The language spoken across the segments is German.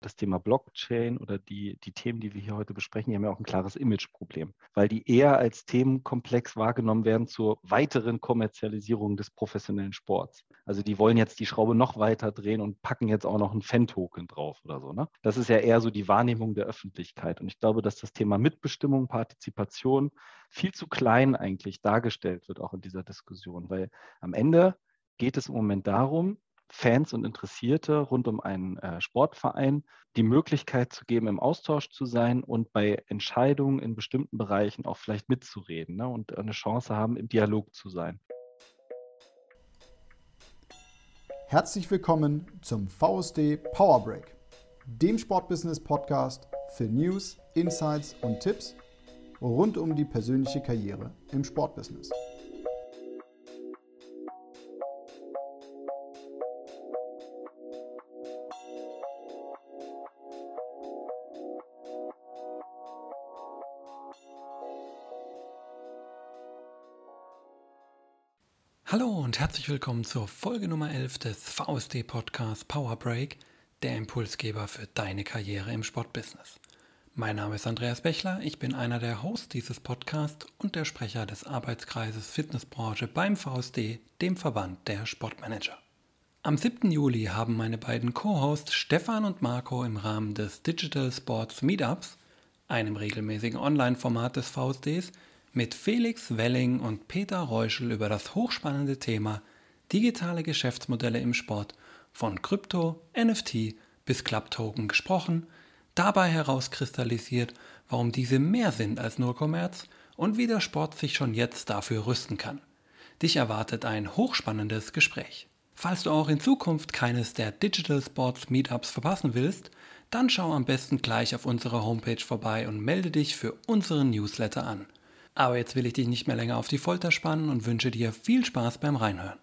das Thema Blockchain oder die, die Themen, die wir hier heute besprechen, die haben ja auch ein klares Imageproblem, weil die eher als Themenkomplex wahrgenommen werden zur weiteren Kommerzialisierung des professionellen Sports. Also die wollen jetzt die Schraube noch weiter drehen und packen jetzt auch noch einen Fan-Token drauf oder so. Ne? Das ist ja eher so die Wahrnehmung der Öffentlichkeit. Und ich glaube, dass das Thema Mitbestimmung, Partizipation viel zu klein eigentlich dargestellt wird, auch in dieser Diskussion, weil am Ende geht es im Moment darum, Fans und Interessierte rund um einen äh, Sportverein die Möglichkeit zu geben, im Austausch zu sein und bei Entscheidungen in bestimmten Bereichen auch vielleicht mitzureden ne, und eine Chance haben, im Dialog zu sein. Herzlich willkommen zum VSD Power Break, dem Sportbusiness Podcast für News, Insights und Tipps rund um die persönliche Karriere im Sportbusiness. Hallo und herzlich willkommen zur Folge Nummer 11 des VSD Podcasts Power Break, der Impulsgeber für deine Karriere im Sportbusiness. Mein Name ist Andreas Bechler, ich bin einer der Hosts dieses Podcasts und der Sprecher des Arbeitskreises Fitnessbranche beim VSD, dem Verband der Sportmanager. Am 7. Juli haben meine beiden Co-Hosts Stefan und Marco im Rahmen des Digital Sports Meetups, einem regelmäßigen Online-Format des VSDs, mit Felix Welling und Peter Reuschel über das hochspannende Thema digitale Geschäftsmodelle im Sport von Krypto, NFT bis Club-Token gesprochen, dabei herauskristallisiert, warum diese mehr sind als nur Kommerz und wie der Sport sich schon jetzt dafür rüsten kann. Dich erwartet ein hochspannendes Gespräch. Falls du auch in Zukunft keines der Digital Sports Meetups verpassen willst, dann schau am besten gleich auf unserer Homepage vorbei und melde dich für unseren Newsletter an. Aber jetzt will ich dich nicht mehr länger auf die Folter spannen und wünsche dir viel Spaß beim Reinhören.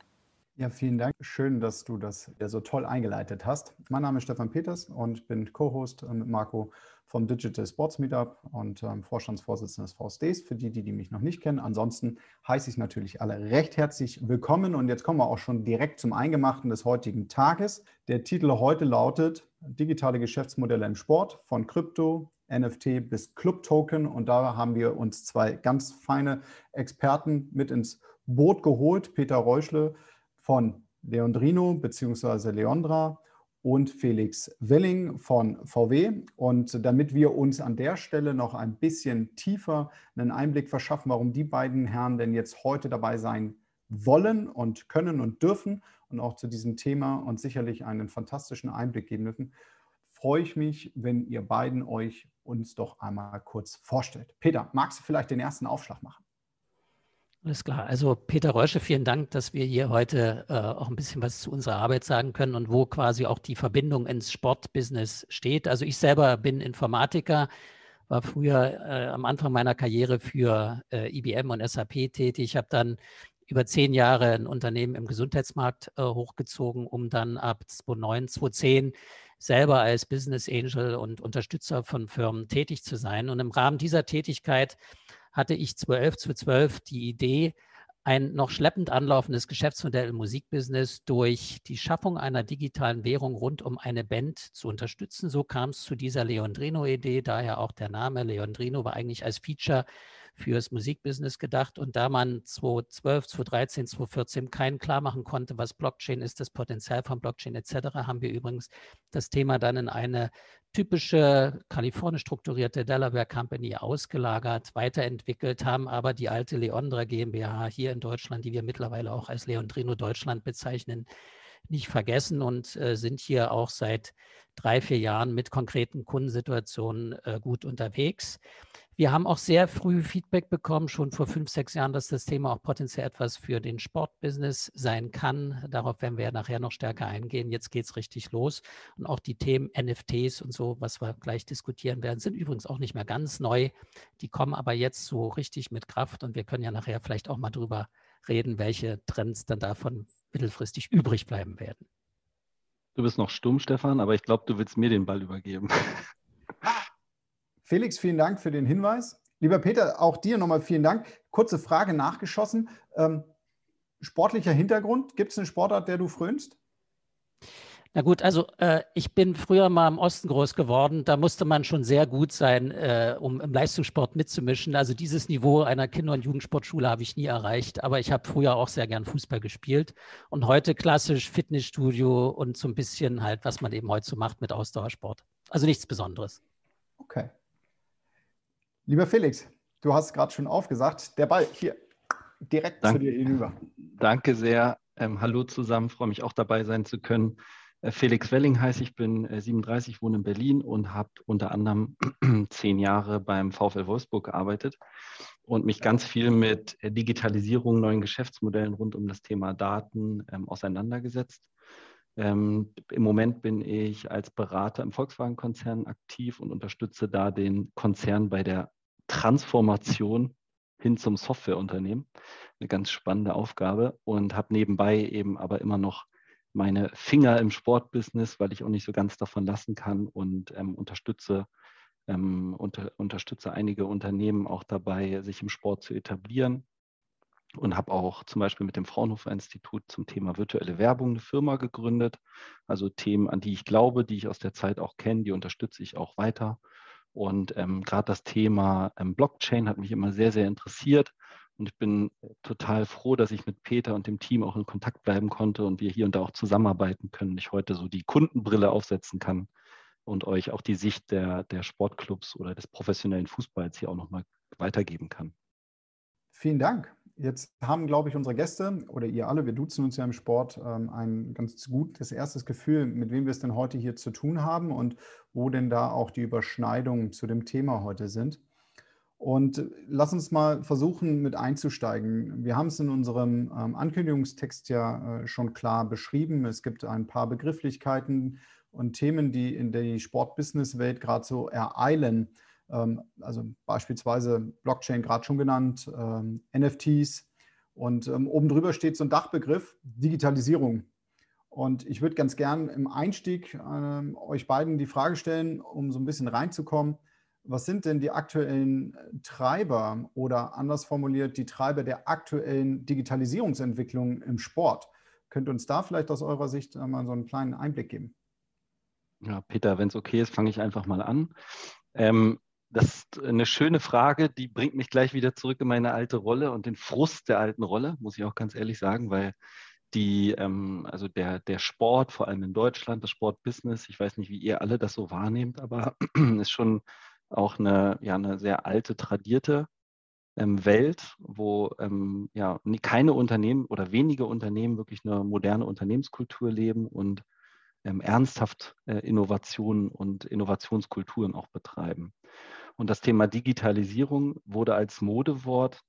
Ja, vielen Dank. Schön, dass du das so toll eingeleitet hast. Mein Name ist Stefan Peters und bin Co-Host äh, mit Marco vom Digital Sports Meetup und ähm, Vorstandsvorsitzender des VSDs, für die, die, die mich noch nicht kennen. Ansonsten heiße ich natürlich alle recht herzlich willkommen und jetzt kommen wir auch schon direkt zum Eingemachten des heutigen Tages. Der Titel heute lautet Digitale Geschäftsmodelle im Sport von Krypto, NFT bis Club-Token. Und da haben wir uns zwei ganz feine Experten mit ins Boot geholt. Peter Reuschle von Leondrino bzw. Leondra und Felix Welling von VW. Und damit wir uns an der Stelle noch ein bisschen tiefer einen Einblick verschaffen, warum die beiden Herren denn jetzt heute dabei sein wollen und können und dürfen und auch zu diesem Thema uns sicherlich einen fantastischen Einblick geben dürfen, freue ich mich, wenn ihr beiden euch uns doch einmal kurz vorstellt. Peter, magst du vielleicht den ersten Aufschlag machen? Alles klar. Also Peter Reusche, vielen Dank, dass wir hier heute äh, auch ein bisschen was zu unserer Arbeit sagen können und wo quasi auch die Verbindung ins Sportbusiness steht. Also ich selber bin Informatiker, war früher äh, am Anfang meiner Karriere für äh, IBM und SAP tätig. Ich habe dann über zehn Jahre ein Unternehmen im Gesundheitsmarkt äh, hochgezogen, um dann ab 2009, 2010 selber als Business Angel und Unterstützer von Firmen tätig zu sein. Und im Rahmen dieser Tätigkeit hatte ich 2011, 2012 die Idee, ein noch schleppend anlaufendes Geschäftsmodell im Musikbusiness durch die Schaffung einer digitalen Währung rund um eine Band zu unterstützen. So kam es zu dieser Leondrino-Idee, daher auch der Name. Leondrino war eigentlich als Feature fürs Musikbusiness gedacht. Und da man 2012, 2013, 2014 keinen klar machen konnte, was Blockchain ist, das Potenzial von Blockchain etc., haben wir übrigens das Thema dann in eine typische kalifornisch strukturierte Delaware Company ausgelagert, weiterentwickelt, haben aber die alte Leondra GmbH hier in Deutschland, die wir mittlerweile auch als Leondrino Deutschland bezeichnen, nicht vergessen und äh, sind hier auch seit drei, vier Jahren mit konkreten Kundensituationen äh, gut unterwegs. Wir haben auch sehr früh Feedback bekommen, schon vor fünf, sechs Jahren, dass das Thema auch potenziell etwas für den Sportbusiness sein kann. Darauf werden wir nachher noch stärker eingehen. Jetzt geht es richtig los. Und auch die Themen NFTs und so, was wir gleich diskutieren werden, sind übrigens auch nicht mehr ganz neu. Die kommen aber jetzt so richtig mit Kraft und wir können ja nachher vielleicht auch mal drüber reden, welche Trends dann davon mittelfristig übrig bleiben werden. Du bist noch stumm, Stefan, aber ich glaube, du willst mir den Ball übergeben. Felix, vielen Dank für den Hinweis. Lieber Peter, auch dir nochmal vielen Dank. Kurze Frage nachgeschossen. Ähm, sportlicher Hintergrund, gibt es eine Sportart, der du frönst? Na gut, also äh, ich bin früher mal im Osten groß geworden. Da musste man schon sehr gut sein, äh, um im Leistungssport mitzumischen. Also dieses Niveau einer Kinder- und Jugendsportschule habe ich nie erreicht. Aber ich habe früher auch sehr gern Fußball gespielt und heute klassisch Fitnessstudio und so ein bisschen halt, was man eben heute so macht mit Ausdauersport. Also nichts Besonderes. Okay. Lieber Felix, du hast gerade schon aufgesagt, der Ball hier direkt Dank, zu dir hinüber. Danke sehr. Ähm, hallo zusammen, freue mich auch dabei sein zu können. Äh, Felix Welling heiße ich, bin 37, äh, wohne in Berlin und habe unter anderem zehn Jahre beim VfL Wolfsburg gearbeitet und mich ganz viel mit äh, Digitalisierung, neuen Geschäftsmodellen rund um das Thema Daten ähm, auseinandergesetzt. Ähm, Im Moment bin ich als Berater im Volkswagen-Konzern aktiv und unterstütze da den Konzern bei der Transformation hin zum Softwareunternehmen. Eine ganz spannende Aufgabe und habe nebenbei eben aber immer noch meine Finger im Sportbusiness, weil ich auch nicht so ganz davon lassen kann und ähm, unterstütze, ähm, unter, unterstütze einige Unternehmen auch dabei, sich im Sport zu etablieren und habe auch zum Beispiel mit dem Fraunhofer Institut zum Thema virtuelle Werbung eine Firma gegründet. Also Themen, an die ich glaube, die ich aus der Zeit auch kenne, die unterstütze ich auch weiter. Und ähm, gerade das Thema ähm, Blockchain hat mich immer sehr, sehr interessiert. Und ich bin total froh, dass ich mit Peter und dem Team auch in Kontakt bleiben konnte und wir hier und da auch zusammenarbeiten können. Ich heute so die Kundenbrille aufsetzen kann und euch auch die Sicht der, der Sportclubs oder des professionellen Fußballs hier auch nochmal weitergeben kann. Vielen Dank. Jetzt haben, glaube ich, unsere Gäste oder ihr alle, wir duzen uns ja im Sport, ähm, ein ganz gutes erstes Gefühl, mit wem wir es denn heute hier zu tun haben und wo denn da auch die Überschneidungen zu dem Thema heute sind. Und lass uns mal versuchen, mit einzusteigen. Wir haben es in unserem ähm, Ankündigungstext ja äh, schon klar beschrieben. Es gibt ein paar Begrifflichkeiten und Themen, die in der Sport-Business-Welt gerade so ereilen. Ähm, also beispielsweise Blockchain gerade schon genannt, ähm, NFTs. Und oben drüber steht so ein Dachbegriff, Digitalisierung. Und ich würde ganz gern im Einstieg euch beiden die Frage stellen, um so ein bisschen reinzukommen was sind denn die aktuellen äh, Treiber oder anders formuliert die Treiber der aktuellen Digitalisierungsentwicklung im Sport? Könnt ihr uns da vielleicht aus eurer Sicht mal so einen kleinen Einblick geben? Ja, Peter, wenn es okay ist, fange ich einfach mal an. Ähm, das ist eine schöne Frage, die bringt mich gleich wieder zurück in meine alte Rolle und den Frust der alten Rolle, muss ich auch ganz ehrlich sagen, weil die, ähm, also der, der Sport, vor allem in Deutschland, das Sportbusiness, ich weiß nicht, wie ihr alle das so wahrnehmt, aber ist schon auch eine, ja, eine sehr alte, tradierte ähm, Welt, wo ähm, ja, keine Unternehmen oder wenige Unternehmen wirklich eine moderne Unternehmenskultur leben und ähm, ernsthaft äh, Innovationen und Innovationskulturen auch betreiben. Und das Thema Digitalisierung wurde als Modewort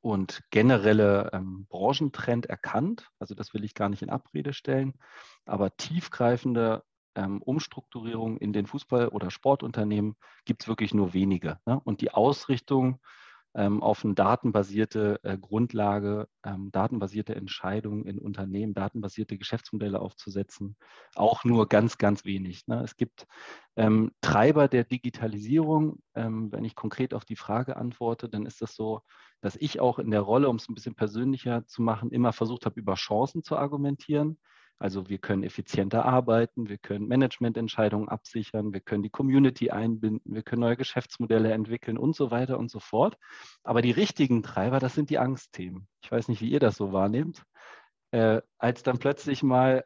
und generelle ähm, Branchentrend erkannt. Also das will ich gar nicht in Abrede stellen. Aber tiefgreifende ähm, Umstrukturierung in den Fußball- oder Sportunternehmen gibt es wirklich nur wenige. Ne? Und die Ausrichtung auf eine datenbasierte äh, Grundlage, ähm, datenbasierte Entscheidungen in Unternehmen, datenbasierte Geschäftsmodelle aufzusetzen, auch nur ganz, ganz wenig. Ne? Es gibt ähm, Treiber der Digitalisierung. Ähm, wenn ich konkret auf die Frage antworte, dann ist das so, dass ich auch in der Rolle, um es ein bisschen persönlicher zu machen, immer versucht habe, über Chancen zu argumentieren. Also wir können effizienter arbeiten, wir können Managemententscheidungen absichern, wir können die Community einbinden, wir können neue Geschäftsmodelle entwickeln und so weiter und so fort. Aber die richtigen Treiber, das sind die Angstthemen. Ich weiß nicht, wie ihr das so wahrnehmt. Äh, als dann plötzlich mal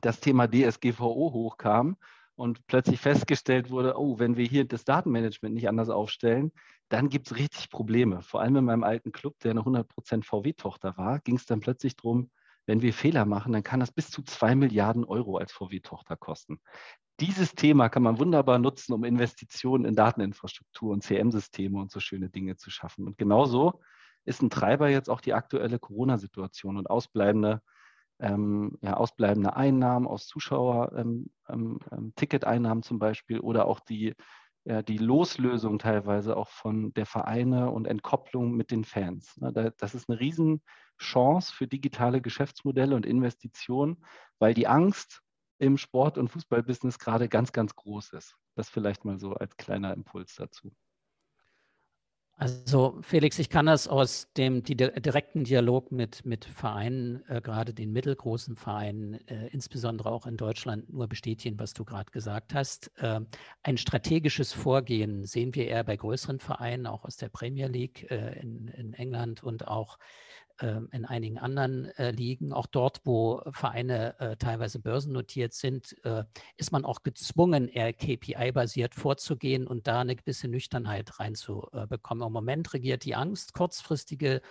das Thema DSGVO hochkam und plötzlich festgestellt wurde, oh, wenn wir hier das Datenmanagement nicht anders aufstellen, dann gibt es richtig Probleme. Vor allem in meinem alten Club, der eine 100% VW-Tochter war, ging es dann plötzlich darum, wenn wir Fehler machen, dann kann das bis zu zwei Milliarden Euro als VW-Tochter kosten. Dieses Thema kann man wunderbar nutzen, um Investitionen in Dateninfrastruktur und CM-Systeme und so schöne Dinge zu schaffen. Und genauso ist ein Treiber jetzt auch die aktuelle Corona-Situation und ausbleibende, ähm, ja, ausbleibende Einnahmen aus Zuschauer-Ticketeinnahmen ähm, ähm, zum Beispiel oder auch die ja, die Loslösung teilweise auch von der Vereine und Entkopplung mit den Fans. Ne, das ist eine Riesenchance für digitale Geschäftsmodelle und Investitionen, weil die Angst im Sport- und Fußballbusiness gerade ganz, ganz groß ist. Das vielleicht mal so als kleiner Impuls dazu. Also Felix, ich kann das aus dem die, direkten Dialog mit, mit Vereinen, äh, gerade den mittelgroßen Vereinen, äh, insbesondere auch in Deutschland, nur bestätigen, was du gerade gesagt hast. Äh, ein strategisches Vorgehen sehen wir eher bei größeren Vereinen, auch aus der Premier League äh, in, in England und auch in einigen anderen äh, Ligen, auch dort, wo Vereine äh, teilweise börsennotiert sind, äh, ist man auch gezwungen, eher KPI-basiert vorzugehen und da eine gewisse Nüchternheit reinzubekommen. Im Moment regiert die Angst, kurzfristige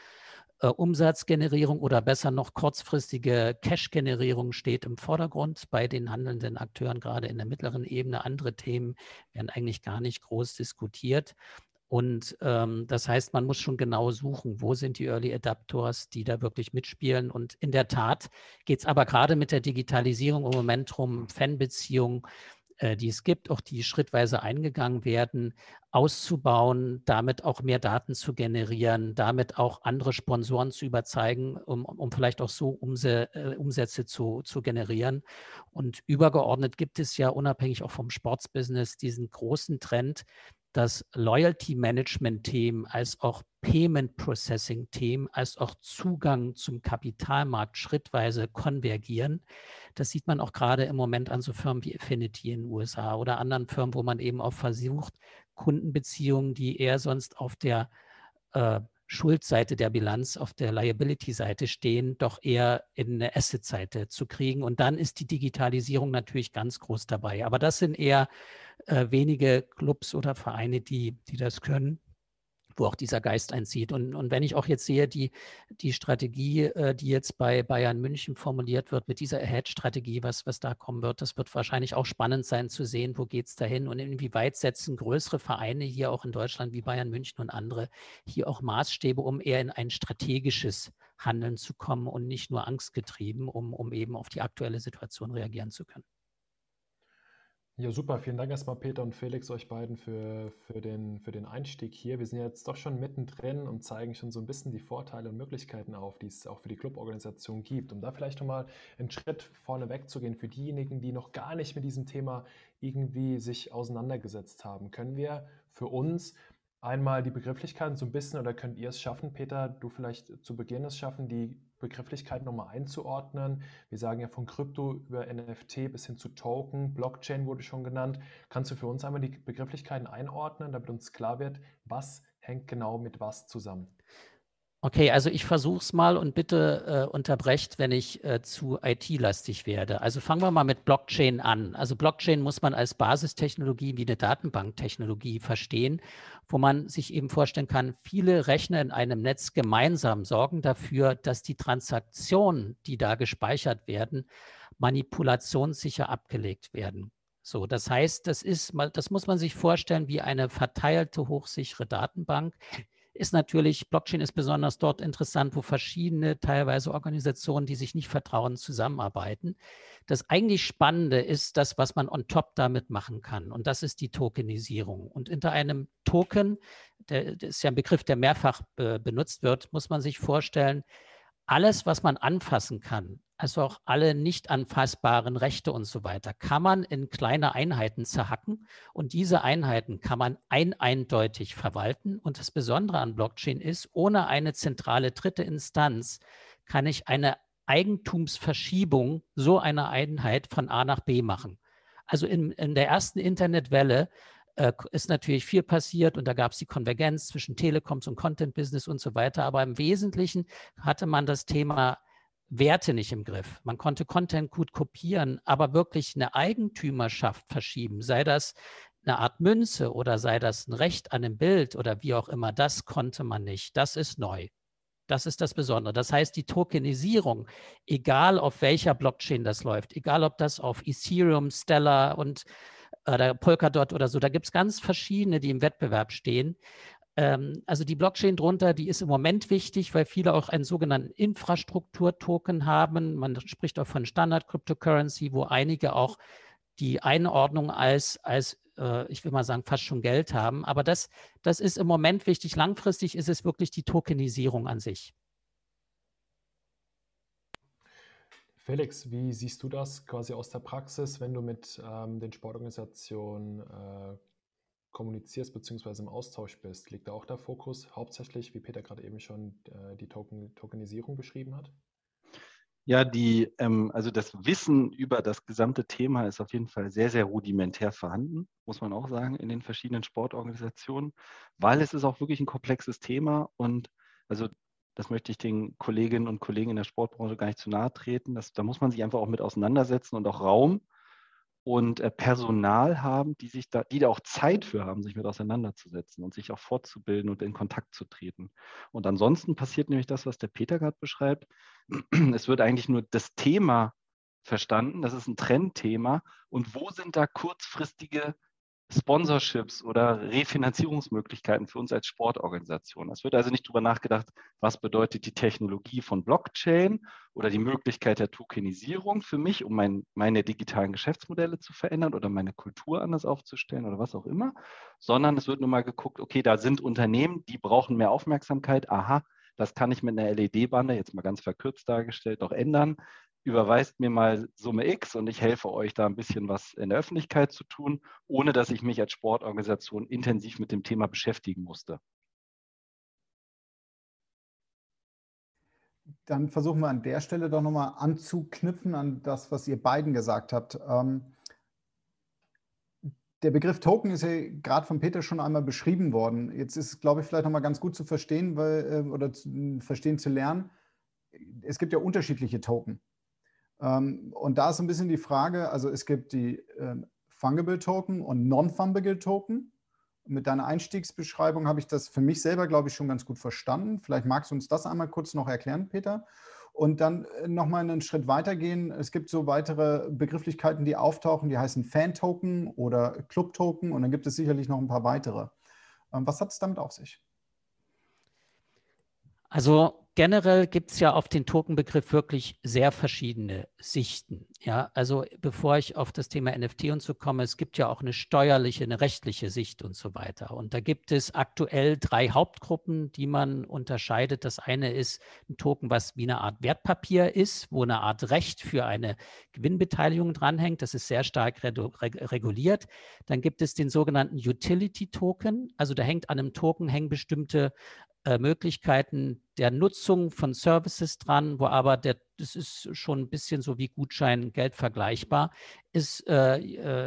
Umsatzgenerierung oder besser noch kurzfristige Cash-Generierung steht im Vordergrund bei den handelnden Akteuren, gerade in der mittleren Ebene. Andere Themen werden eigentlich gar nicht groß diskutiert. Und ähm, das heißt, man muss schon genau suchen, wo sind die Early Adapters, die da wirklich mitspielen. Und in der Tat geht es aber gerade mit der Digitalisierung im Moment darum, Fanbeziehungen, äh, die es gibt, auch die schrittweise eingegangen werden, auszubauen, damit auch mehr Daten zu generieren, damit auch andere Sponsoren zu überzeugen, um, um vielleicht auch so Umse äh, Umsätze zu, zu generieren. Und übergeordnet gibt es ja unabhängig auch vom Sportsbusiness diesen großen Trend, dass Loyalty Management-Themen als auch Payment Processing-Themen als auch Zugang zum Kapitalmarkt schrittweise konvergieren. Das sieht man auch gerade im Moment an so Firmen wie Affinity in den USA oder anderen Firmen, wo man eben auch versucht, Kundenbeziehungen, die eher sonst auf der äh, Schuldseite der Bilanz, auf der Liability-Seite stehen, doch eher in eine Asset-Seite zu kriegen. Und dann ist die Digitalisierung natürlich ganz groß dabei. Aber das sind eher äh, wenige Clubs oder Vereine, die, die das können wo auch dieser Geist einzieht. Und, und wenn ich auch jetzt sehe, die, die Strategie, äh, die jetzt bei Bayern München formuliert wird, mit dieser Ahead-Strategie, was, was da kommen wird, das wird wahrscheinlich auch spannend sein zu sehen, wo geht es dahin und inwieweit setzen größere Vereine hier auch in Deutschland wie Bayern München und andere hier auch Maßstäbe, um eher in ein strategisches Handeln zu kommen und nicht nur angstgetrieben, um, um eben auf die aktuelle Situation reagieren zu können. Ja, super. Vielen Dank erstmal, Peter und Felix, euch beiden für, für, den, für den Einstieg hier. Wir sind jetzt doch schon mittendrin und zeigen schon so ein bisschen die Vorteile und Möglichkeiten auf, die es auch für die Cluborganisation gibt. Um da vielleicht nochmal einen Schritt vorne wegzugehen für diejenigen, die noch gar nicht mit diesem Thema irgendwie sich auseinandergesetzt haben, können wir für uns einmal die Begrifflichkeiten so ein bisschen oder könnt ihr es schaffen, Peter, du vielleicht zu Beginn es schaffen, die Begrifflichkeit nochmal einzuordnen. Wir sagen ja von Krypto über NFT bis hin zu Token, Blockchain wurde schon genannt. Kannst du für uns einmal die Begrifflichkeiten einordnen, damit uns klar wird, was hängt genau mit was zusammen? Okay, also ich versuche es mal und bitte äh, unterbrecht, wenn ich äh, zu IT-lastig werde. Also fangen wir mal mit Blockchain an. Also Blockchain muss man als Basistechnologie wie eine Datenbanktechnologie verstehen, wo man sich eben vorstellen kann, viele Rechner in einem Netz gemeinsam sorgen dafür, dass die Transaktionen, die da gespeichert werden, manipulationssicher abgelegt werden. So, das heißt, das ist, das muss man sich vorstellen wie eine verteilte hochsichere Datenbank, ist natürlich, Blockchain ist besonders dort interessant, wo verschiedene, teilweise Organisationen, die sich nicht vertrauen, zusammenarbeiten. Das eigentlich Spannende ist das, was man on top damit machen kann. Und das ist die Tokenisierung. Und hinter einem Token, der, der ist ja ein Begriff, der mehrfach äh, benutzt wird, muss man sich vorstellen, alles, was man anfassen kann, also auch alle nicht anfassbaren Rechte und so weiter, kann man in kleine Einheiten zerhacken und diese Einheiten kann man ein eindeutig verwalten. Und das Besondere an Blockchain ist, ohne eine zentrale dritte Instanz kann ich eine Eigentumsverschiebung so einer Einheit von A nach B machen. Also in, in der ersten Internetwelle äh, ist natürlich viel passiert und da gab es die Konvergenz zwischen Telekoms und Content Business und so weiter. Aber im Wesentlichen hatte man das Thema Werte nicht im Griff. Man konnte Content gut kopieren, aber wirklich eine Eigentümerschaft verschieben, sei das eine Art Münze oder sei das ein Recht an einem Bild oder wie auch immer, das konnte man nicht. Das ist neu. Das ist das Besondere. Das heißt, die Tokenisierung, egal auf welcher Blockchain das läuft, egal ob das auf Ethereum, Stellar und oder Polkadot oder so. Da gibt es ganz verschiedene, die im Wettbewerb stehen. Ähm, also die Blockchain drunter, die ist im Moment wichtig, weil viele auch einen sogenannten Infrastrukturtoken haben. Man spricht auch von Standard Cryptocurrency, wo einige auch die Einordnung als, als äh, ich will mal sagen, fast schon Geld haben. Aber das, das ist im Moment wichtig. Langfristig ist es wirklich die Tokenisierung an sich. Felix, wie siehst du das quasi aus der Praxis, wenn du mit ähm, den Sportorganisationen äh, kommunizierst bzw. im Austausch bist, liegt da auch der Fokus hauptsächlich, wie Peter gerade eben schon äh, die Token, Tokenisierung beschrieben hat? Ja, die, ähm, also das Wissen über das gesamte Thema ist auf jeden Fall sehr, sehr rudimentär vorhanden, muss man auch sagen, in den verschiedenen Sportorganisationen, weil es ist auch wirklich ein komplexes Thema und also das möchte ich den Kolleginnen und Kollegen in der Sportbranche gar nicht zu nahe treten. Das, da muss man sich einfach auch mit auseinandersetzen und auch Raum und äh, Personal haben, die sich da, die da auch Zeit für haben, sich mit auseinanderzusetzen und sich auch fortzubilden und in Kontakt zu treten. Und ansonsten passiert nämlich das, was der Peter gerade beschreibt. Es wird eigentlich nur das Thema verstanden, das ist ein Trendthema. Und wo sind da kurzfristige Sponsorships oder Refinanzierungsmöglichkeiten für uns als Sportorganisation. Es wird also nicht darüber nachgedacht, was bedeutet die Technologie von Blockchain oder die Möglichkeit der Tokenisierung für mich, um mein, meine digitalen Geschäftsmodelle zu verändern oder meine Kultur anders aufzustellen oder was auch immer, sondern es wird nur mal geguckt, okay, da sind Unternehmen, die brauchen mehr Aufmerksamkeit. Aha, das kann ich mit einer LED-Bande, jetzt mal ganz verkürzt dargestellt, auch ändern überweist mir mal Summe X und ich helfe euch da ein bisschen was in der Öffentlichkeit zu tun, ohne dass ich mich als Sportorganisation intensiv mit dem Thema beschäftigen musste. Dann versuchen wir an der Stelle doch nochmal anzuknüpfen an das, was ihr beiden gesagt habt. Ähm, der Begriff Token ist ja gerade von Peter schon einmal beschrieben worden. Jetzt ist es, glaube ich, vielleicht nochmal ganz gut zu verstehen weil, äh, oder zu, verstehen zu lernen. Es gibt ja unterschiedliche Token. Ähm, und da ist so ein bisschen die Frage, also es gibt die ähm, Fungible Token und Non-Fungible Token. Mit deiner Einstiegsbeschreibung habe ich das für mich selber, glaube ich, schon ganz gut verstanden. Vielleicht magst du uns das einmal kurz noch erklären, Peter. Und dann äh, nochmal einen Schritt weitergehen. Es gibt so weitere Begrifflichkeiten, die auftauchen, die heißen Fan-Token oder Club-Token und dann gibt es sicherlich noch ein paar weitere. Ähm, was hat es damit auf sich? Also generell gibt es ja auf den Tokenbegriff wirklich sehr verschiedene Sichten. Ja, also bevor ich auf das Thema NFT und so komme, es gibt ja auch eine steuerliche, eine rechtliche Sicht und so weiter. Und da gibt es aktuell drei Hauptgruppen, die man unterscheidet. Das eine ist ein Token, was wie eine Art Wertpapier ist, wo eine Art Recht für eine Gewinnbeteiligung dranhängt. Das ist sehr stark reguliert. Dann gibt es den sogenannten Utility Token. Also da hängt an einem Token hängen bestimmte äh, Möglichkeiten der Nutzung von Services dran, wo aber der, das ist schon ein bisschen so wie Gutschein Geld vergleichbar, ist, äh,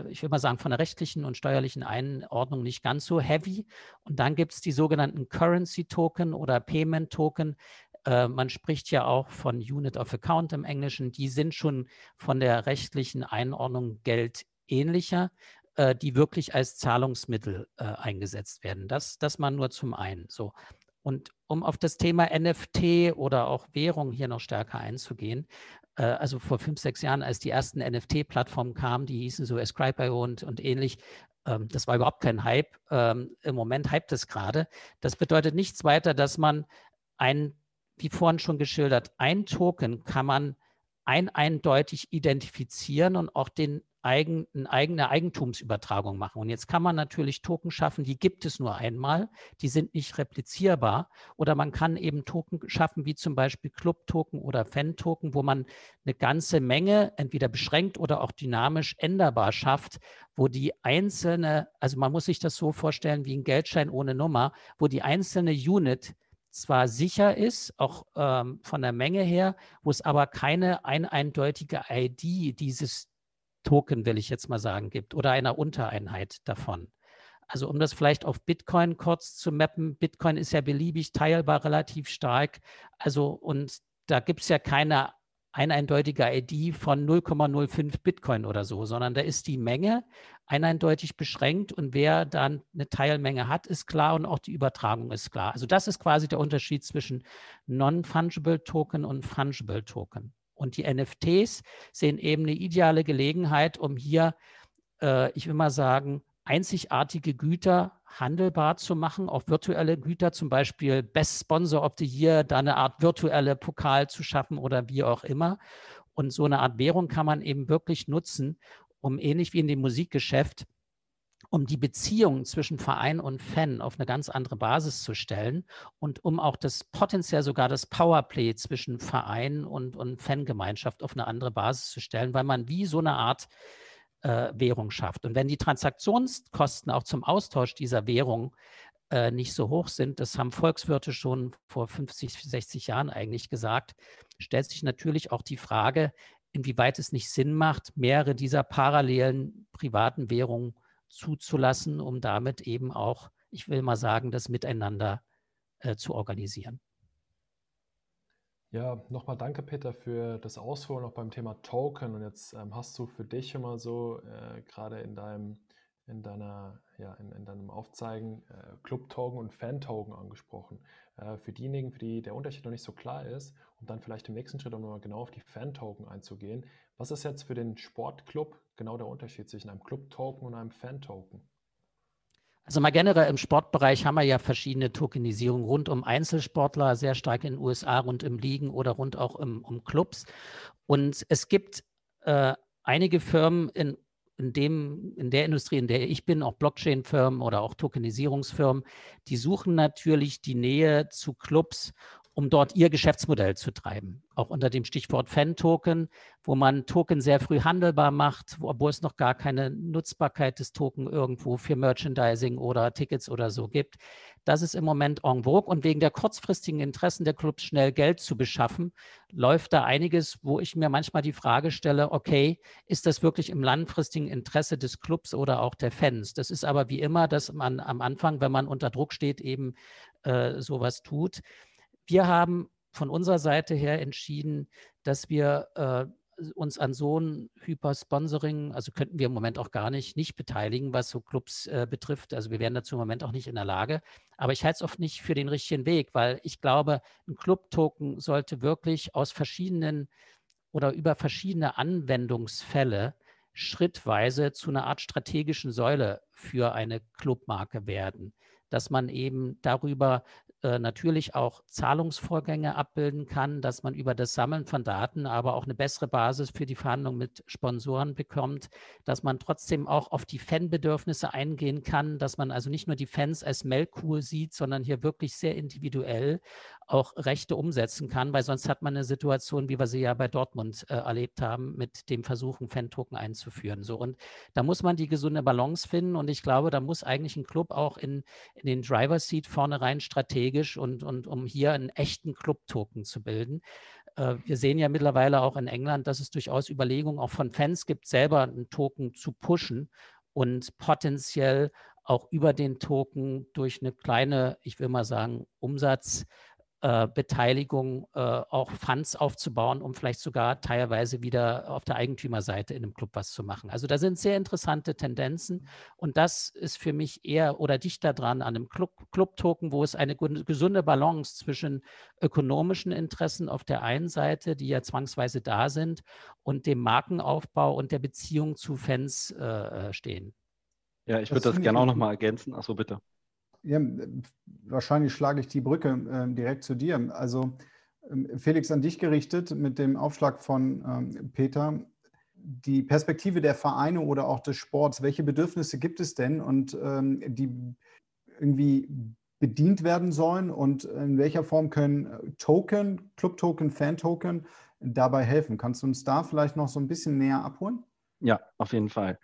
ich will mal sagen, von der rechtlichen und steuerlichen Einordnung nicht ganz so heavy. Und dann gibt es die sogenannten Currency Token oder Payment Token. Äh, man spricht ja auch von Unit of Account im Englischen. Die sind schon von der rechtlichen Einordnung Geld ähnlicher äh, die wirklich als Zahlungsmittel äh, eingesetzt werden. Das, das man nur zum einen. So. Und um auf das Thema NFT oder auch Währung hier noch stärker einzugehen, äh, also vor fünf, sechs Jahren, als die ersten NFT-Plattformen kamen, die hießen so Ascribe.io und, und ähnlich, ähm, das war überhaupt kein Hype. Ähm, Im Moment hypt es gerade. Das bedeutet nichts weiter, dass man ein, wie vorhin schon geschildert, ein Token kann man ein eindeutig identifizieren und auch den eigen, eigene Eigentumsübertragung machen. Und jetzt kann man natürlich Token schaffen, die gibt es nur einmal, die sind nicht replizierbar. Oder man kann eben Token schaffen, wie zum Beispiel Club-Token oder Fan-Token, wo man eine ganze Menge entweder beschränkt oder auch dynamisch änderbar schafft, wo die einzelne, also man muss sich das so vorstellen wie ein Geldschein ohne Nummer, wo die einzelne Unit zwar sicher ist, auch ähm, von der Menge her, wo es aber keine ein eindeutige ID dieses Token, will ich jetzt mal sagen, gibt oder einer Untereinheit davon. Also um das vielleicht auf Bitcoin kurz zu mappen, Bitcoin ist ja beliebig teilbar relativ stark. Also und da gibt es ja keine eindeutige ID von 0,05 Bitcoin oder so, sondern da ist die Menge eindeutig beschränkt und wer dann eine Teilmenge hat, ist klar und auch die Übertragung ist klar. Also das ist quasi der Unterschied zwischen Non-Fungible Token und Fungible Token. Und die NFTs sehen eben eine ideale Gelegenheit, um hier, äh, ich will mal sagen, einzigartige Güter handelbar zu machen, auch virtuelle Güter, zum Beispiel Best Sponsor of the Year, da eine Art virtuelle Pokal zu schaffen oder wie auch immer. Und so eine Art Währung kann man eben wirklich nutzen, um ähnlich wie in dem Musikgeschäft um die Beziehung zwischen Verein und Fan auf eine ganz andere Basis zu stellen und um auch das potenziell sogar das Powerplay zwischen Verein und, und Fangemeinschaft auf eine andere Basis zu stellen, weil man wie so eine Art äh, Währung schafft. Und wenn die Transaktionskosten auch zum Austausch dieser Währung äh, nicht so hoch sind, das haben Volkswirte schon vor 50, 60 Jahren eigentlich gesagt, stellt sich natürlich auch die Frage, inwieweit es nicht Sinn macht, mehrere dieser parallelen privaten Währungen zuzulassen, um damit eben auch, ich will mal sagen, das Miteinander äh, zu organisieren. Ja, nochmal danke, Peter, für das Ausholen auch beim Thema Token. Und jetzt ähm, hast du für dich immer so, äh, gerade in deinem, in deiner, ja, in, in deinem Aufzeigen, äh, Club-Token und Fan-Token angesprochen. Äh, für diejenigen, für die der Unterschied noch nicht so klar ist, und dann vielleicht im nächsten Schritt, um mal genau auf die Fan-Token einzugehen. Was ist jetzt für den Sportclub genau der Unterschied zwischen einem Club-Token und einem Fan-Token? Also mal generell im Sportbereich haben wir ja verschiedene Tokenisierungen rund um Einzelsportler, sehr stark in den USA, rund im Ligen oder rund auch im, um Clubs. Und es gibt äh, einige Firmen in, in, dem, in der Industrie, in der ich bin, auch Blockchain-Firmen oder auch Tokenisierungsfirmen, die suchen natürlich die Nähe zu Clubs um dort ihr Geschäftsmodell zu treiben. Auch unter dem Stichwort Fan-Token, wo man Token sehr früh handelbar macht, wo, obwohl es noch gar keine Nutzbarkeit des Token irgendwo für Merchandising oder Tickets oder so gibt. Das ist im Moment en vogue und wegen der kurzfristigen Interessen der Clubs schnell Geld zu beschaffen, läuft da einiges, wo ich mir manchmal die Frage stelle, okay, ist das wirklich im langfristigen Interesse des Clubs oder auch der Fans? Das ist aber wie immer, dass man am Anfang, wenn man unter Druck steht, eben äh, sowas tut. Wir haben von unserer Seite her entschieden, dass wir äh, uns an so ein Hypersponsoring, also könnten wir im Moment auch gar nicht, nicht beteiligen, was so Clubs äh, betrifft. Also wir wären dazu im Moment auch nicht in der Lage. Aber ich halte es oft nicht für den richtigen Weg, weil ich glaube, ein Club-Token sollte wirklich aus verschiedenen oder über verschiedene Anwendungsfälle schrittweise zu einer Art strategischen Säule für eine Clubmarke werden dass man eben darüber äh, natürlich auch Zahlungsvorgänge abbilden kann, dass man über das Sammeln von Daten aber auch eine bessere Basis für die Verhandlung mit Sponsoren bekommt, dass man trotzdem auch auf die Fanbedürfnisse eingehen kann, dass man also nicht nur die Fans als Melkkuh sieht, sondern hier wirklich sehr individuell auch Rechte umsetzen kann, weil sonst hat man eine Situation, wie wir sie ja bei Dortmund äh, erlebt haben, mit dem Versuch, einen Fan-Token einzuführen. So, und da muss man die gesunde Balance finden und ich glaube, da muss eigentlich ein Club auch in, in den Driver-Seat vorne rein strategisch und, und um hier einen echten Club-Token zu bilden. Äh, wir sehen ja mittlerweile auch in England, dass es durchaus Überlegungen auch von Fans gibt, selber einen Token zu pushen und potenziell auch über den Token durch eine kleine, ich will mal sagen, Umsatz, äh, Beteiligung äh, auch Funds aufzubauen, um vielleicht sogar teilweise wieder auf der Eigentümerseite in einem Club was zu machen. Also da sind sehr interessante Tendenzen und das ist für mich eher oder dichter dran an einem Club-Token, wo es eine gesunde Balance zwischen ökonomischen Interessen auf der einen Seite, die ja zwangsweise da sind, und dem Markenaufbau und der Beziehung zu Fans äh, äh stehen. Ja, ich würde das, das gerne auch nochmal ergänzen. Achso, bitte. Ja, wahrscheinlich schlage ich die Brücke äh, direkt zu dir. Also ähm, Felix, an dich gerichtet mit dem Aufschlag von ähm, Peter. Die Perspektive der Vereine oder auch des Sports, welche Bedürfnisse gibt es denn und ähm, die irgendwie bedient werden sollen und in welcher Form können Token, Club-Token, Fan-Token dabei helfen? Kannst du uns da vielleicht noch so ein bisschen näher abholen? Ja, auf jeden Fall.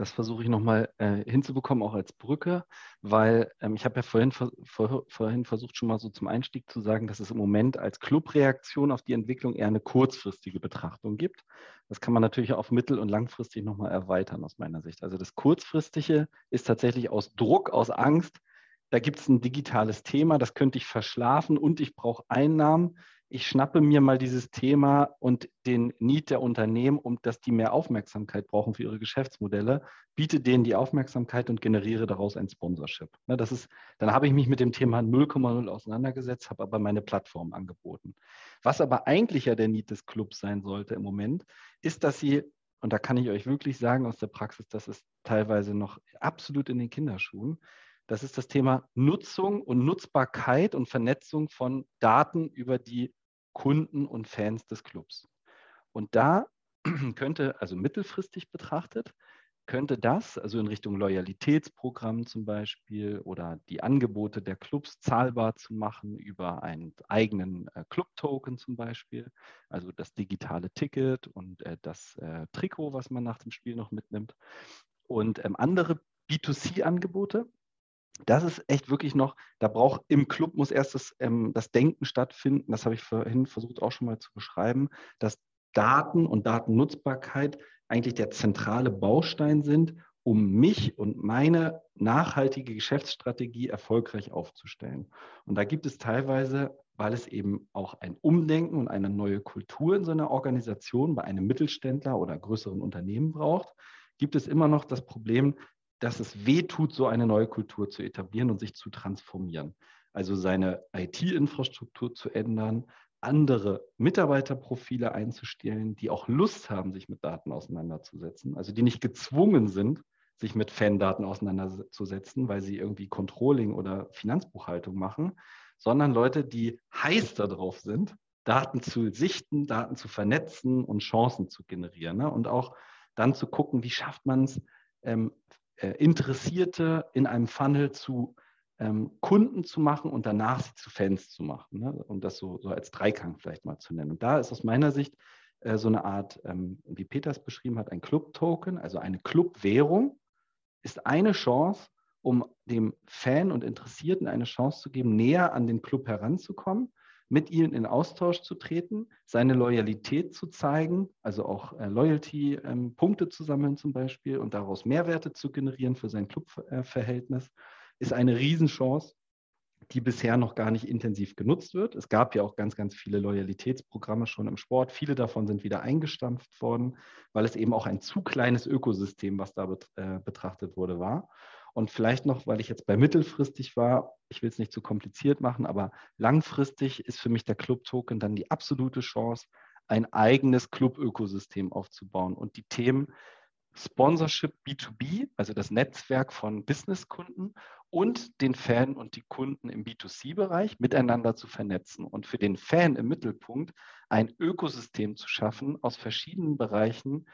Das versuche ich nochmal äh, hinzubekommen, auch als Brücke, weil ähm, ich habe ja vorhin, vor, vorhin versucht, schon mal so zum Einstieg zu sagen, dass es im Moment als Clubreaktion auf die Entwicklung eher eine kurzfristige Betrachtung gibt. Das kann man natürlich auf mittel- und langfristig nochmal erweitern aus meiner Sicht. Also das Kurzfristige ist tatsächlich aus Druck, aus Angst, da gibt es ein digitales Thema, das könnte ich verschlafen und ich brauche Einnahmen ich schnappe mir mal dieses Thema und den Need der Unternehmen, um dass die mehr Aufmerksamkeit brauchen für ihre Geschäftsmodelle, biete denen die Aufmerksamkeit und generiere daraus ein Sponsorship. Ne, das ist, dann habe ich mich mit dem Thema 0,0 auseinandergesetzt, habe aber meine Plattform angeboten. Was aber eigentlich ja der Need des Clubs sein sollte im Moment, ist, dass sie, und da kann ich euch wirklich sagen aus der Praxis, das ist teilweise noch absolut in den Kinderschuhen, das ist das Thema Nutzung und Nutzbarkeit und Vernetzung von Daten über die Kunden und Fans des Clubs. Und da könnte, also mittelfristig betrachtet, könnte das, also in Richtung Loyalitätsprogramm zum Beispiel oder die Angebote der Clubs zahlbar zu machen über einen eigenen äh, Club-Token zum Beispiel, also das digitale Ticket und äh, das äh, Trikot, was man nach dem Spiel noch mitnimmt. Und ähm, andere B2C-Angebote, das ist echt wirklich noch, da braucht im Club muss erst das, ähm, das Denken stattfinden, das habe ich vorhin versucht auch schon mal zu beschreiben, dass Daten und Datennutzbarkeit eigentlich der zentrale Baustein sind, um mich und meine nachhaltige Geschäftsstrategie erfolgreich aufzustellen. Und da gibt es teilweise, weil es eben auch ein Umdenken und eine neue Kultur in so einer Organisation bei einem Mittelständler oder größeren Unternehmen braucht, gibt es immer noch das Problem, dass es weh tut, so eine neue Kultur zu etablieren und sich zu transformieren. Also seine IT-Infrastruktur zu ändern, andere Mitarbeiterprofile einzustellen, die auch Lust haben, sich mit Daten auseinanderzusetzen, also die nicht gezwungen sind, sich mit Fan-Daten auseinanderzusetzen, weil sie irgendwie Controlling oder Finanzbuchhaltung machen, sondern Leute, die heiß darauf sind, Daten zu sichten, Daten zu vernetzen und Chancen zu generieren. Ne? Und auch dann zu gucken, wie schafft man es, ähm, äh, Interessierte in einem Funnel zu ähm, Kunden zu machen und danach sie zu Fans zu machen, ne? um das so, so als Dreiklang vielleicht mal zu nennen. Und da ist aus meiner Sicht äh, so eine Art, ähm, wie Peters beschrieben hat, ein Club-Token, also eine Club-Währung, ist eine Chance, um dem Fan und Interessierten eine Chance zu geben, näher an den Club heranzukommen, mit ihnen in Austausch zu treten, seine Loyalität zu zeigen, also auch äh, Loyalty-Punkte ähm, zu sammeln zum Beispiel und daraus Mehrwerte zu generieren für sein Clubverhältnis. Äh, ist eine Riesenchance, die bisher noch gar nicht intensiv genutzt wird. Es gab ja auch ganz, ganz viele Loyalitätsprogramme schon im Sport. Viele davon sind wieder eingestampft worden, weil es eben auch ein zu kleines Ökosystem, was da äh, betrachtet wurde, war. Und vielleicht noch, weil ich jetzt bei mittelfristig war, ich will es nicht zu kompliziert machen, aber langfristig ist für mich der Club-Token dann die absolute Chance, ein eigenes Club-Ökosystem aufzubauen. Und die Themen Sponsorship B2B, also das Netzwerk von Businesskunden und den Fan und die Kunden im B2C-Bereich miteinander zu vernetzen und für den Fan im Mittelpunkt ein Ökosystem zu schaffen aus verschiedenen Bereichen,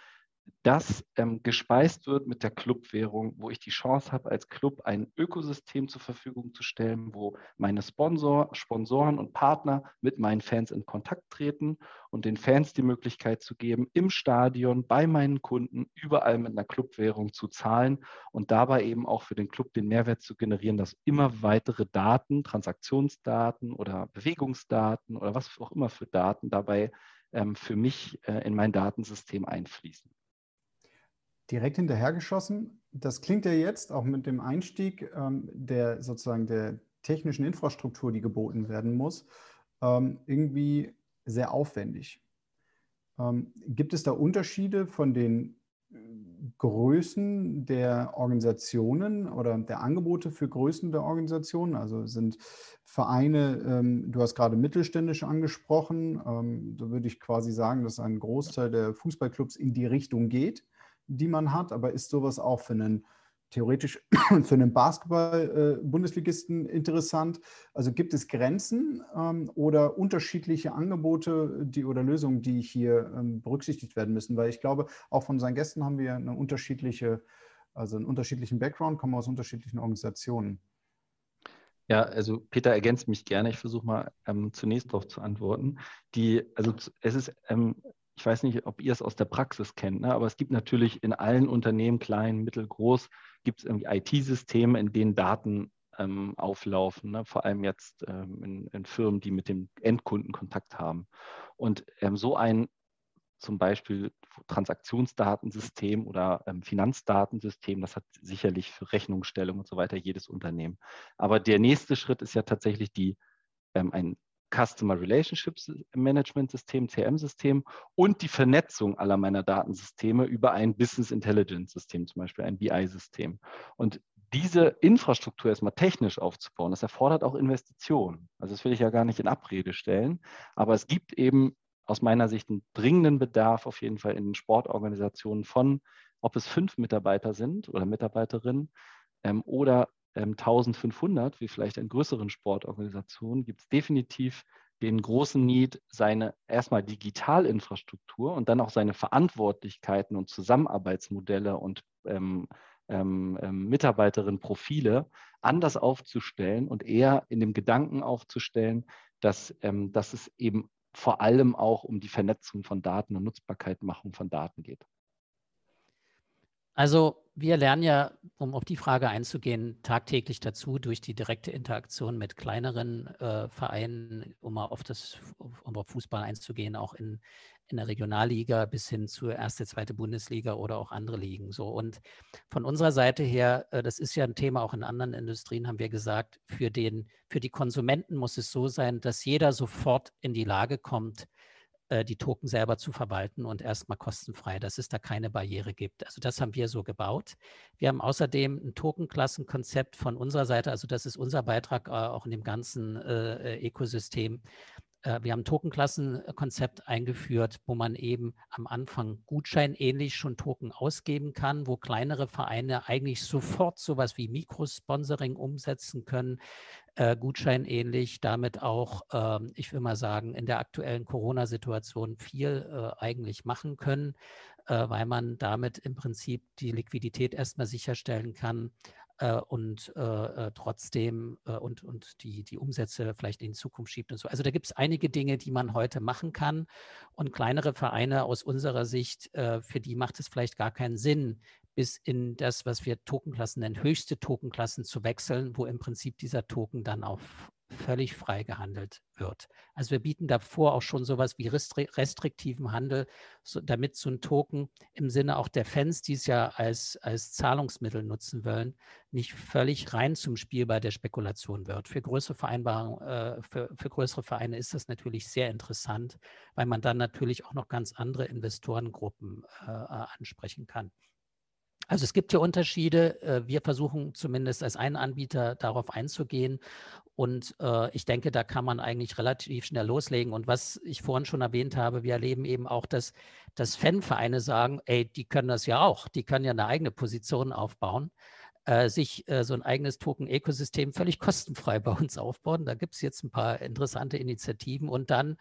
das ähm, gespeist wird mit der Clubwährung, wo ich die Chance habe, als Club ein Ökosystem zur Verfügung zu stellen, wo meine Sponsor, Sponsoren und Partner mit meinen Fans in Kontakt treten und den Fans die Möglichkeit zu geben, im Stadion, bei meinen Kunden, überall mit einer Clubwährung zu zahlen und dabei eben auch für den Club den Mehrwert zu generieren, dass immer weitere Daten, Transaktionsdaten oder Bewegungsdaten oder was auch immer für Daten dabei ähm, für mich äh, in mein Datensystem einfließen direkt hinterhergeschossen. Das klingt ja jetzt auch mit dem Einstieg ähm, der sozusagen der technischen Infrastruktur, die geboten werden muss, ähm, irgendwie sehr aufwendig. Ähm, gibt es da Unterschiede von den äh, Größen der Organisationen oder der Angebote für Größen der Organisationen? Also sind Vereine, ähm, du hast gerade mittelständisch angesprochen, ähm, da würde ich quasi sagen, dass ein Großteil der Fußballclubs in die Richtung geht die man hat, aber ist sowas auch für einen theoretisch für einen Basketball-Bundesligisten äh, interessant? Also gibt es Grenzen ähm, oder unterschiedliche Angebote die, oder Lösungen, die hier ähm, berücksichtigt werden müssen? Weil ich glaube, auch von unseren Gästen haben wir eine unterschiedliche, also einen unterschiedlichen Background, kommen aus unterschiedlichen Organisationen. Ja, also Peter ergänzt mich gerne. Ich versuche mal ähm, zunächst darauf zu antworten. Die, also es ist ähm, ich weiß nicht, ob ihr es aus der Praxis kennt, ne? aber es gibt natürlich in allen Unternehmen, klein, mittel, groß, gibt es irgendwie IT-Systeme, in denen Daten ähm, auflaufen, ne? vor allem jetzt ähm, in, in, Firmen, die mit dem Endkunden Kontakt haben. Und ähm, so ein zum Beispiel Transaktionsdatensystem oder ähm, Finanzdatensystem, das hat sicherlich für Rechnungsstellung und so weiter jedes Unternehmen. Aber der nächste Schritt ist ja tatsächlich die, ähm, ein Customer Relationships Management System, CM-System und die Vernetzung aller meiner Datensysteme über ein Business Intelligence System, zum Beispiel ein BI-System. Und diese Infrastruktur erstmal technisch aufzubauen, das erfordert auch Investitionen. Also das will ich ja gar nicht in Abrede stellen, aber es gibt eben aus meiner Sicht einen dringenden Bedarf auf jeden Fall in den Sportorganisationen von, ob es fünf Mitarbeiter sind oder Mitarbeiterinnen ähm, oder 1500, ähm, wie vielleicht in größeren Sportorganisationen, gibt es definitiv den großen Need, seine erstmal Digitalinfrastruktur und dann auch seine Verantwortlichkeiten und Zusammenarbeitsmodelle und ähm, ähm, ähm, Mitarbeiterinnenprofile anders aufzustellen und eher in dem Gedanken aufzustellen, dass, ähm, dass es eben vor allem auch um die Vernetzung von Daten und Nutzbarkeitmachung von Daten geht. Also wir lernen ja, um auf die Frage einzugehen, tagtäglich dazu durch die direkte Interaktion mit kleineren äh, Vereinen, um mal auf das um auf Fußball einzugehen, auch in, in der Regionalliga bis hin zur erste, zweite Bundesliga oder auch andere Ligen. So und von unserer Seite her, äh, das ist ja ein Thema auch in anderen Industrien, haben wir gesagt, für den für die Konsumenten muss es so sein, dass jeder sofort in die Lage kommt, äh, die Token selber zu verwalten und erstmal kostenfrei, dass es da keine Barriere gibt. Also das haben wir so gebaut. Wir haben außerdem ein Tokenklassenkonzept von unserer Seite, also das ist unser Beitrag äh, auch in dem ganzen äh, Ökosystem, äh, wir haben ein Tokenklassenkonzept eingeführt, wo man eben am Anfang gutscheinähnlich schon Token ausgeben kann, wo kleinere Vereine eigentlich sofort sowas wie Mikrosponsoring umsetzen können, äh, gutscheinähnlich, damit auch, äh, ich will mal sagen, in der aktuellen Corona-Situation viel äh, eigentlich machen können, äh, weil man damit im Prinzip die Liquidität erstmal sicherstellen kann, äh, und äh, äh, trotzdem äh, und, und die, die Umsätze vielleicht in die Zukunft schiebt und so. Also da gibt es einige Dinge, die man heute machen kann. Und kleinere Vereine aus unserer Sicht, äh, für die macht es vielleicht gar keinen Sinn, bis in das, was wir Tokenklassen nennen, höchste Tokenklassen zu wechseln, wo im Prinzip dieser Token dann auf völlig frei gehandelt wird. Also wir bieten davor auch schon sowas wie restriktiven Handel, so, damit so ein Token im Sinne auch der Fans, die es ja als, als Zahlungsmittel nutzen wollen, nicht völlig rein zum Spiel bei der Spekulation wird. Für größere Vereinbarungen, äh, für, für größere Vereine ist das natürlich sehr interessant, weil man dann natürlich auch noch ganz andere Investorengruppen äh, ansprechen kann. Also es gibt hier Unterschiede. Äh, wir versuchen zumindest als ein Anbieter darauf einzugehen. Und äh, ich denke, da kann man eigentlich relativ schnell loslegen. Und was ich vorhin schon erwähnt habe, wir erleben eben auch, dass, dass Fanvereine sagen, ey, die können das ja auch, die können ja eine eigene Position aufbauen äh, sich so ein eigenes Token-Ökosystem völlig kostenfrei bei uns aufbauen. Da gibt es jetzt ein paar interessante Initiativen und dann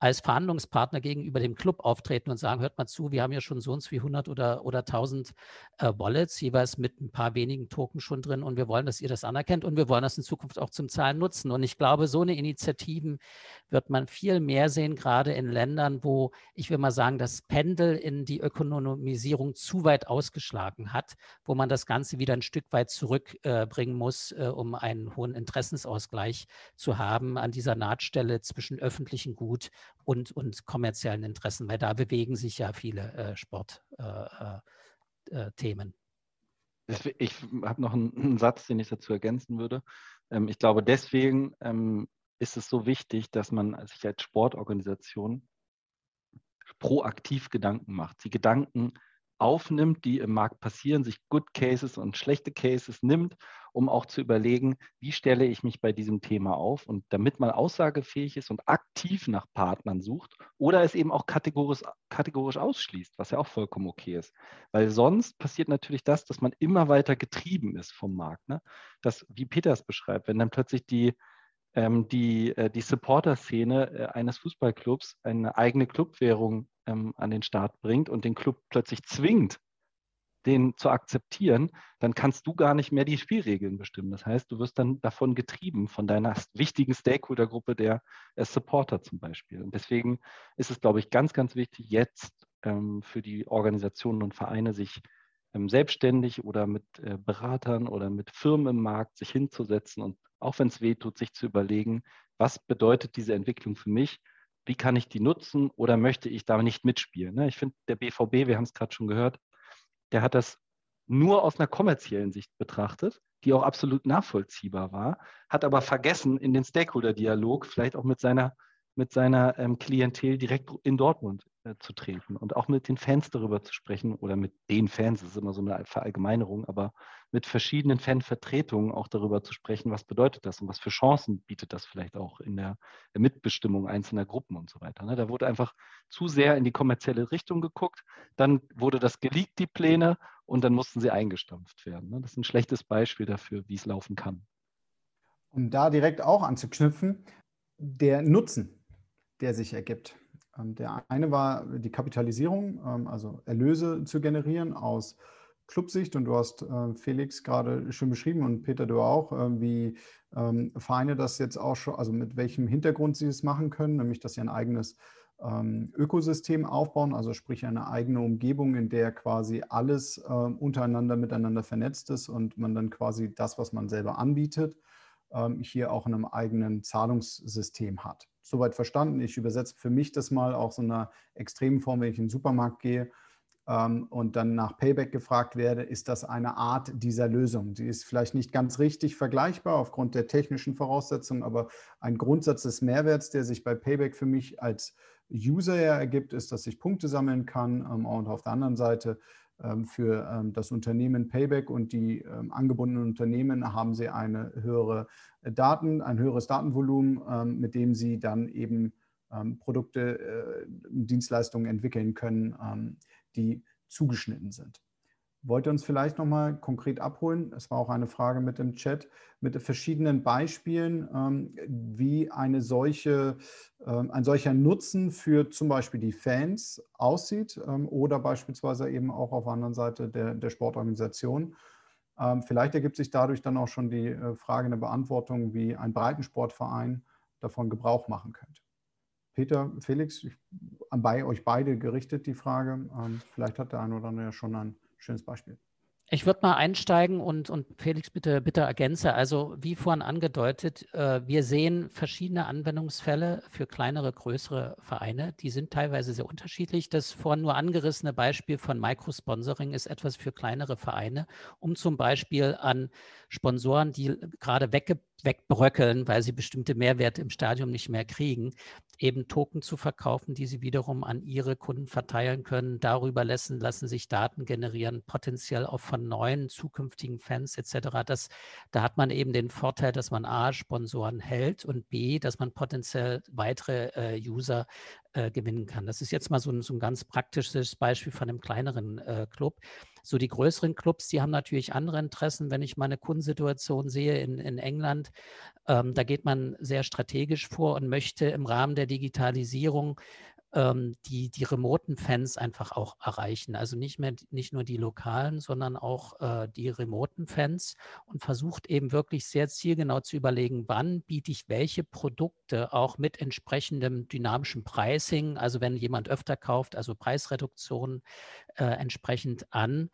als Verhandlungspartner gegenüber dem Club auftreten und sagen, hört mal zu, wir haben ja schon so und so wie 100 oder, oder 1000 äh, Wallets, jeweils mit ein paar wenigen Token schon drin und wir wollen, dass ihr das anerkennt und wir wollen das in Zukunft auch zum Zahlen nutzen. Und ich glaube, so eine Initiativen wird man viel mehr sehen, gerade in Ländern, wo ich will mal sagen, das Pendel in die Ökonomisierung zu weit ausgeschlagen hat, wo man das Ganze wieder ein Stück weit zurückbringen äh, muss, äh, um einen hohen Interessensausgleich zu haben an dieser Nahtstelle zwischen öffentlichem Gut und, und kommerziellen Interessen, weil da bewegen sich ja viele äh, Sportthemen. Äh, äh, ich habe noch einen, einen, Satz, den ich dazu ergänzen würde. Ähm, ich glaube, deswegen ähm, ist es so wichtig, dass man sich als Sportorganisation proaktiv Gedanken macht. Die Gedanken aufnimmt, die im Markt passieren, sich Good Cases und schlechte Cases nimmt, um auch zu überlegen, wie stelle ich mich bei diesem Thema auf und damit man aussagefähig ist und aktiv nach Partnern sucht oder es eben auch kategorisch, kategorisch ausschließt, was ja auch vollkommen okay ist. Weil sonst passiert natürlich das, dass man immer weiter getrieben ist vom Markt. Ne? Das, wie Peter es beschreibt, wenn dann plötzlich die die, äh, die Supporter-Szene äh, eines Fußballclubs eine eigene Clubwährung ähm, an den Start bringt und den Club plötzlich zwingt, den zu akzeptieren, dann kannst du gar nicht mehr die Spielregeln bestimmen. Das heißt, du wirst dann davon getrieben, von deiner wichtigen Stakeholder-Gruppe der, der Supporter zum Beispiel. Und deswegen ist es, glaube ich, ganz, ganz wichtig, jetzt ähm, für die Organisationen und Vereine sich ähm, selbstständig oder mit äh, Beratern oder mit Firmen im Markt sich hinzusetzen und auch wenn es weh tut, sich zu überlegen, was bedeutet diese Entwicklung für mich? Wie kann ich die nutzen oder möchte ich da nicht mitspielen? Ne? Ich finde, der BVB, wir haben es gerade schon gehört, der hat das nur aus einer kommerziellen Sicht betrachtet, die auch absolut nachvollziehbar war, hat aber vergessen, in den Stakeholder-Dialog vielleicht auch mit seiner, mit seiner ähm, Klientel direkt in Dortmund äh, zu treten und auch mit den Fans darüber zu sprechen oder mit den Fans, das ist immer so eine Verallgemeinerung, aber mit verschiedenen Fanvertretungen auch darüber zu sprechen, was bedeutet das und was für Chancen bietet das vielleicht auch in der Mitbestimmung einzelner Gruppen und so weiter. Ne? Da wurde einfach zu sehr in die kommerzielle Richtung geguckt, dann wurde das geleakt, die Pläne, und dann mussten sie eingestampft werden. Ne? Das ist ein schlechtes Beispiel dafür, wie es laufen kann. Um da direkt auch anzuknüpfen, der Nutzen der sich ergibt. Ähm, der eine war die Kapitalisierung, ähm, also Erlöse zu generieren aus Clubsicht. Und du hast äh, Felix gerade schön beschrieben und Peter, du auch, wie ähm, Vereine das jetzt auch schon, also mit welchem Hintergrund sie es machen können, nämlich dass sie ein eigenes Ökosystem aufbauen, also sprich eine eigene Umgebung, in der quasi alles untereinander miteinander vernetzt ist und man dann quasi das, was man selber anbietet, hier auch in einem eigenen Zahlungssystem hat soweit verstanden. Ich übersetze für mich das mal auch so einer extremen Form, wenn ich in den Supermarkt gehe ähm, und dann nach Payback gefragt werde, ist das eine Art dieser Lösung. Sie ist vielleicht nicht ganz richtig vergleichbar aufgrund der technischen Voraussetzungen, aber ein Grundsatz des Mehrwerts, der sich bei Payback für mich als User ergibt, ist, dass ich Punkte sammeln kann ähm, und auf der anderen Seite ähm, für ähm, das Unternehmen Payback und die ähm, angebundenen Unternehmen haben sie eine höhere äh, Daten, ein höheres Datenvolumen, mit dem sie dann eben Produkte, äh, Dienstleistungen entwickeln können, die zugeschnitten sind. Wollt ihr uns vielleicht nochmal konkret abholen? Es war auch eine Frage mit dem Chat, mit verschiedenen Beispielen, ähm, wie eine solche, ähm, ein solcher Nutzen für zum Beispiel die Fans aussieht ähm, oder beispielsweise eben auch auf der anderen Seite der, der Sportorganisation. Vielleicht ergibt sich dadurch dann auch schon die äh, Frage eine Beantwortung, wie ein Breitensportverein davon Gebrauch machen könnte. Peter, Felix, bei euch beide gerichtet die Frage. Vielleicht hat der eine oder andere ja schon ein schönes Beispiel. Ich würde mal einsteigen und, und Felix bitte, bitte ergänze. Also wie vorhin angedeutet, äh, wir sehen verschiedene Anwendungsfälle für kleinere, größere Vereine. Die sind teilweise sehr unterschiedlich. Das vorhin nur angerissene Beispiel von Microsponsoring ist etwas für kleinere Vereine, um zum Beispiel an Sponsoren, die gerade wegge wegbröckeln, weil sie bestimmte Mehrwerte im Stadion nicht mehr kriegen, eben Token zu verkaufen, die sie wiederum an ihre Kunden verteilen können. Darüber lassen, lassen sich Daten generieren, potenziell auch von neuen zukünftigen Fans etc. Das, da hat man eben den Vorteil, dass man A, Sponsoren hält und B, dass man potenziell weitere äh, User äh, gewinnen kann. Das ist jetzt mal so ein, so ein ganz praktisches Beispiel von einem kleineren äh, Club. So die größeren Clubs, die haben natürlich andere Interessen. Wenn ich meine Kundensituation sehe in, in England, ähm, da geht man sehr strategisch vor und möchte im Rahmen der Digitalisierung ähm, die, die remoten Fans einfach auch erreichen. Also nicht mehr nicht nur die lokalen, sondern auch äh, die remoten Fans und versucht eben wirklich sehr zielgenau zu überlegen, wann biete ich welche Produkte auch mit entsprechendem dynamischem Pricing, also wenn jemand öfter kauft, also Preisreduktionen äh, entsprechend an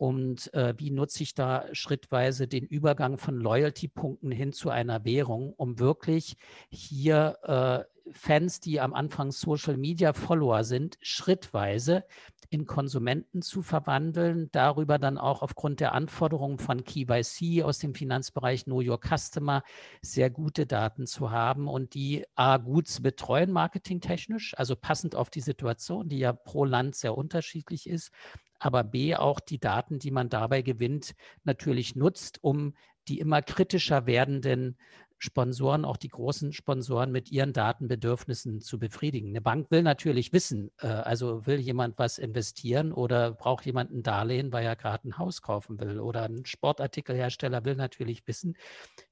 und äh, wie nutze ich da schrittweise den Übergang von Loyalty-Punkten hin zu einer Währung, um wirklich hier äh, Fans, die am Anfang Social Media Follower sind, schrittweise in Konsumenten zu verwandeln, darüber dann auch aufgrund der Anforderungen von KYC aus dem Finanzbereich Know Your Customer sehr gute Daten zu haben und die A gut zu betreuen, marketingtechnisch, also passend auf die Situation, die ja pro Land sehr unterschiedlich ist, aber B auch die Daten, die man dabei gewinnt, natürlich nutzt, um die immer kritischer werdenden Sponsoren, auch die großen Sponsoren mit ihren Datenbedürfnissen zu befriedigen. Eine Bank will natürlich wissen, äh, also will jemand was investieren oder braucht jemand ein Darlehen, weil er gerade ein Haus kaufen will oder ein Sportartikelhersteller will natürlich wissen,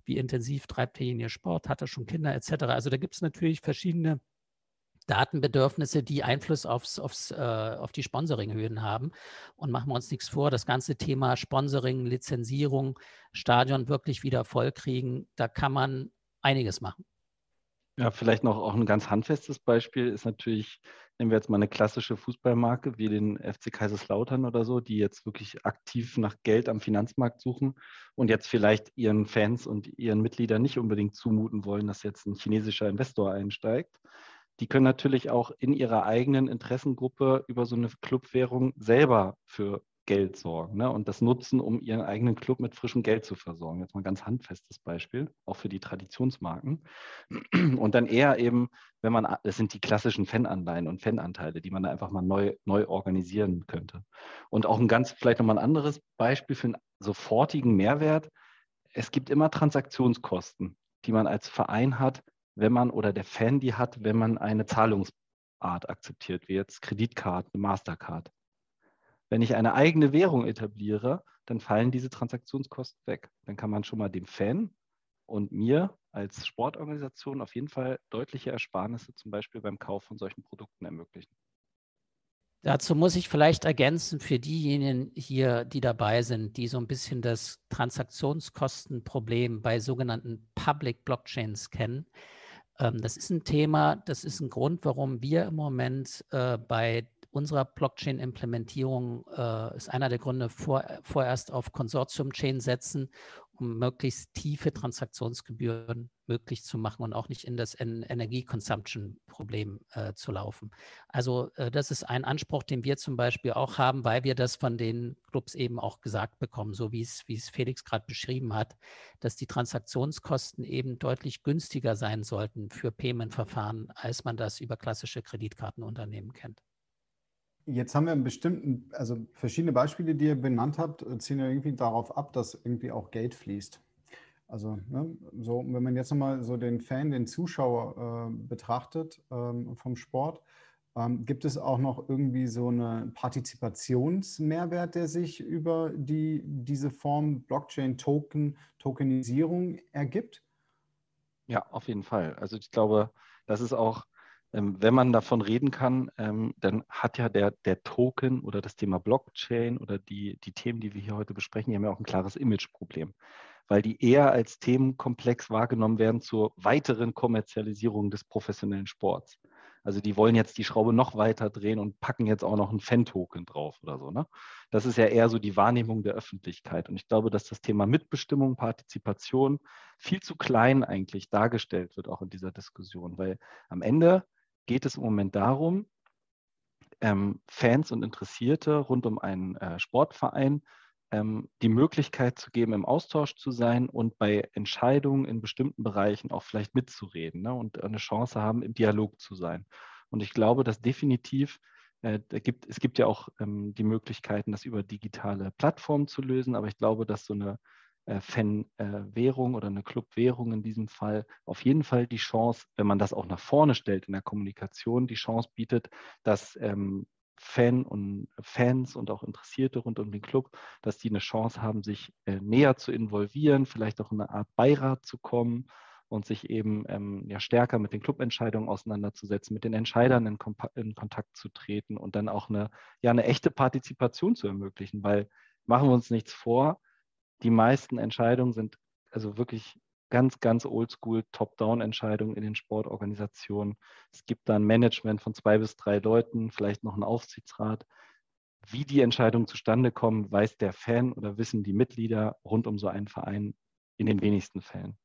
wie intensiv treibt derjenige Sport, hat er schon Kinder etc. Also da gibt es natürlich verschiedene Datenbedürfnisse, die Einfluss aufs, aufs, äh, auf die Sponsoringhöhen haben. Und machen wir uns nichts vor, das ganze Thema Sponsoring, Lizenzierung, Stadion wirklich wieder vollkriegen, da kann man einiges machen. Ja, vielleicht noch auch ein ganz handfestes Beispiel ist natürlich, nehmen wir jetzt mal eine klassische Fußballmarke wie den FC Kaiserslautern oder so, die jetzt wirklich aktiv nach Geld am Finanzmarkt suchen und jetzt vielleicht ihren Fans und ihren Mitgliedern nicht unbedingt zumuten wollen, dass jetzt ein chinesischer Investor einsteigt die können natürlich auch in ihrer eigenen Interessengruppe über so eine Clubwährung selber für Geld sorgen ne? und das nutzen, um ihren eigenen Club mit frischem Geld zu versorgen. Jetzt mal ein ganz handfestes Beispiel, auch für die Traditionsmarken. Und dann eher eben, wenn man, das sind die klassischen Fananleihen und Fananteile, die man da einfach mal neu, neu organisieren könnte. Und auch ein ganz, vielleicht nochmal ein anderes Beispiel für einen sofortigen Mehrwert. Es gibt immer Transaktionskosten, die man als Verein hat, wenn man oder der Fan die hat, wenn man eine Zahlungsart akzeptiert, wie jetzt Kreditkarte, Mastercard. Wenn ich eine eigene Währung etabliere, dann fallen diese Transaktionskosten weg. Dann kann man schon mal dem Fan und mir als Sportorganisation auf jeden Fall deutliche Ersparnisse zum Beispiel beim Kauf von solchen Produkten ermöglichen. Dazu muss ich vielleicht ergänzen für diejenigen hier, die dabei sind, die so ein bisschen das Transaktionskostenproblem bei sogenannten Public Blockchains kennen. Ähm, das ist ein Thema, das ist ein Grund, warum wir im Moment äh, bei unserer Blockchain-Implementierung äh, ist einer der Gründe, vor, vorerst auf Konsortium-Chain setzen, um möglichst tiefe Transaktionsgebühren möglich zu machen und auch nicht in das en Energie-Consumption-Problem äh, zu laufen. Also äh, das ist ein Anspruch, den wir zum Beispiel auch haben, weil wir das von den Clubs eben auch gesagt bekommen, so wie es, wie es Felix gerade beschrieben hat, dass die Transaktionskosten eben deutlich günstiger sein sollten für Payment-Verfahren, als man das über klassische Kreditkartenunternehmen kennt. Jetzt haben wir einen bestimmten, also verschiedene Beispiele, die ihr benannt habt, ziehen ja irgendwie darauf ab, dass irgendwie auch Geld fließt. Also, ne, so, wenn man jetzt nochmal so den Fan, den Zuschauer äh, betrachtet ähm, vom Sport, ähm, gibt es auch noch irgendwie so einen Partizipationsmehrwert, der sich über die, diese Form Blockchain-Token, Tokenisierung ergibt? Ja, auf jeden Fall. Also ich glaube, das ist auch wenn man davon reden kann, ähm, dann hat ja der, der Token oder das Thema Blockchain oder die, die Themen, die wir hier heute besprechen, die haben ja auch ein klares Imageproblem, weil die eher als Themenkomplex wahrgenommen werden zur weiteren Kommerzialisierung des professionellen Sports. Also die wollen jetzt die Schraube noch weiter drehen und packen jetzt auch noch einen Fan-Token drauf oder so. Ne? Das ist ja eher so die Wahrnehmung der Öffentlichkeit. Und ich glaube, dass das Thema Mitbestimmung, Partizipation viel zu klein eigentlich dargestellt wird, auch in dieser Diskussion, weil am Ende geht es im Moment darum, ähm, Fans und Interessierte rund um einen äh, Sportverein ähm, die Möglichkeit zu geben, im Austausch zu sein und bei Entscheidungen in bestimmten Bereichen auch vielleicht mitzureden ne, und eine Chance haben, im Dialog zu sein. Und ich glaube, dass definitiv äh, gibt, es gibt ja auch ähm, die Möglichkeiten, das über digitale Plattformen zu lösen, aber ich glaube, dass so eine Fan-Währung oder eine Club-Währung in diesem Fall. Auf jeden Fall die Chance, wenn man das auch nach vorne stellt in der Kommunikation, die Chance bietet, dass ähm, Fan und Fans und auch Interessierte rund um den Club, dass die eine Chance haben, sich äh, näher zu involvieren, vielleicht auch in eine Art Beirat zu kommen und sich eben ähm, ja, stärker mit den Clubentscheidungen auseinanderzusetzen, mit den Entscheidern in, in, Kontakt zu treten und dann auch eine, ja, eine echte Partizipation zu ermöglichen, weil machen wir uns nichts vor, die meisten Entscheidungen sind also wirklich ganz, ganz oldschool Top-Down-Entscheidungen in den Sportorganisationen. Es gibt da ein Management von zwei bis drei Leuten, vielleicht noch einen Aufsichtsrat. Wie die Entscheidungen zustande kommen, weiß der Fan oder wissen die Mitglieder rund um so einen Verein in den wenigsten Fällen.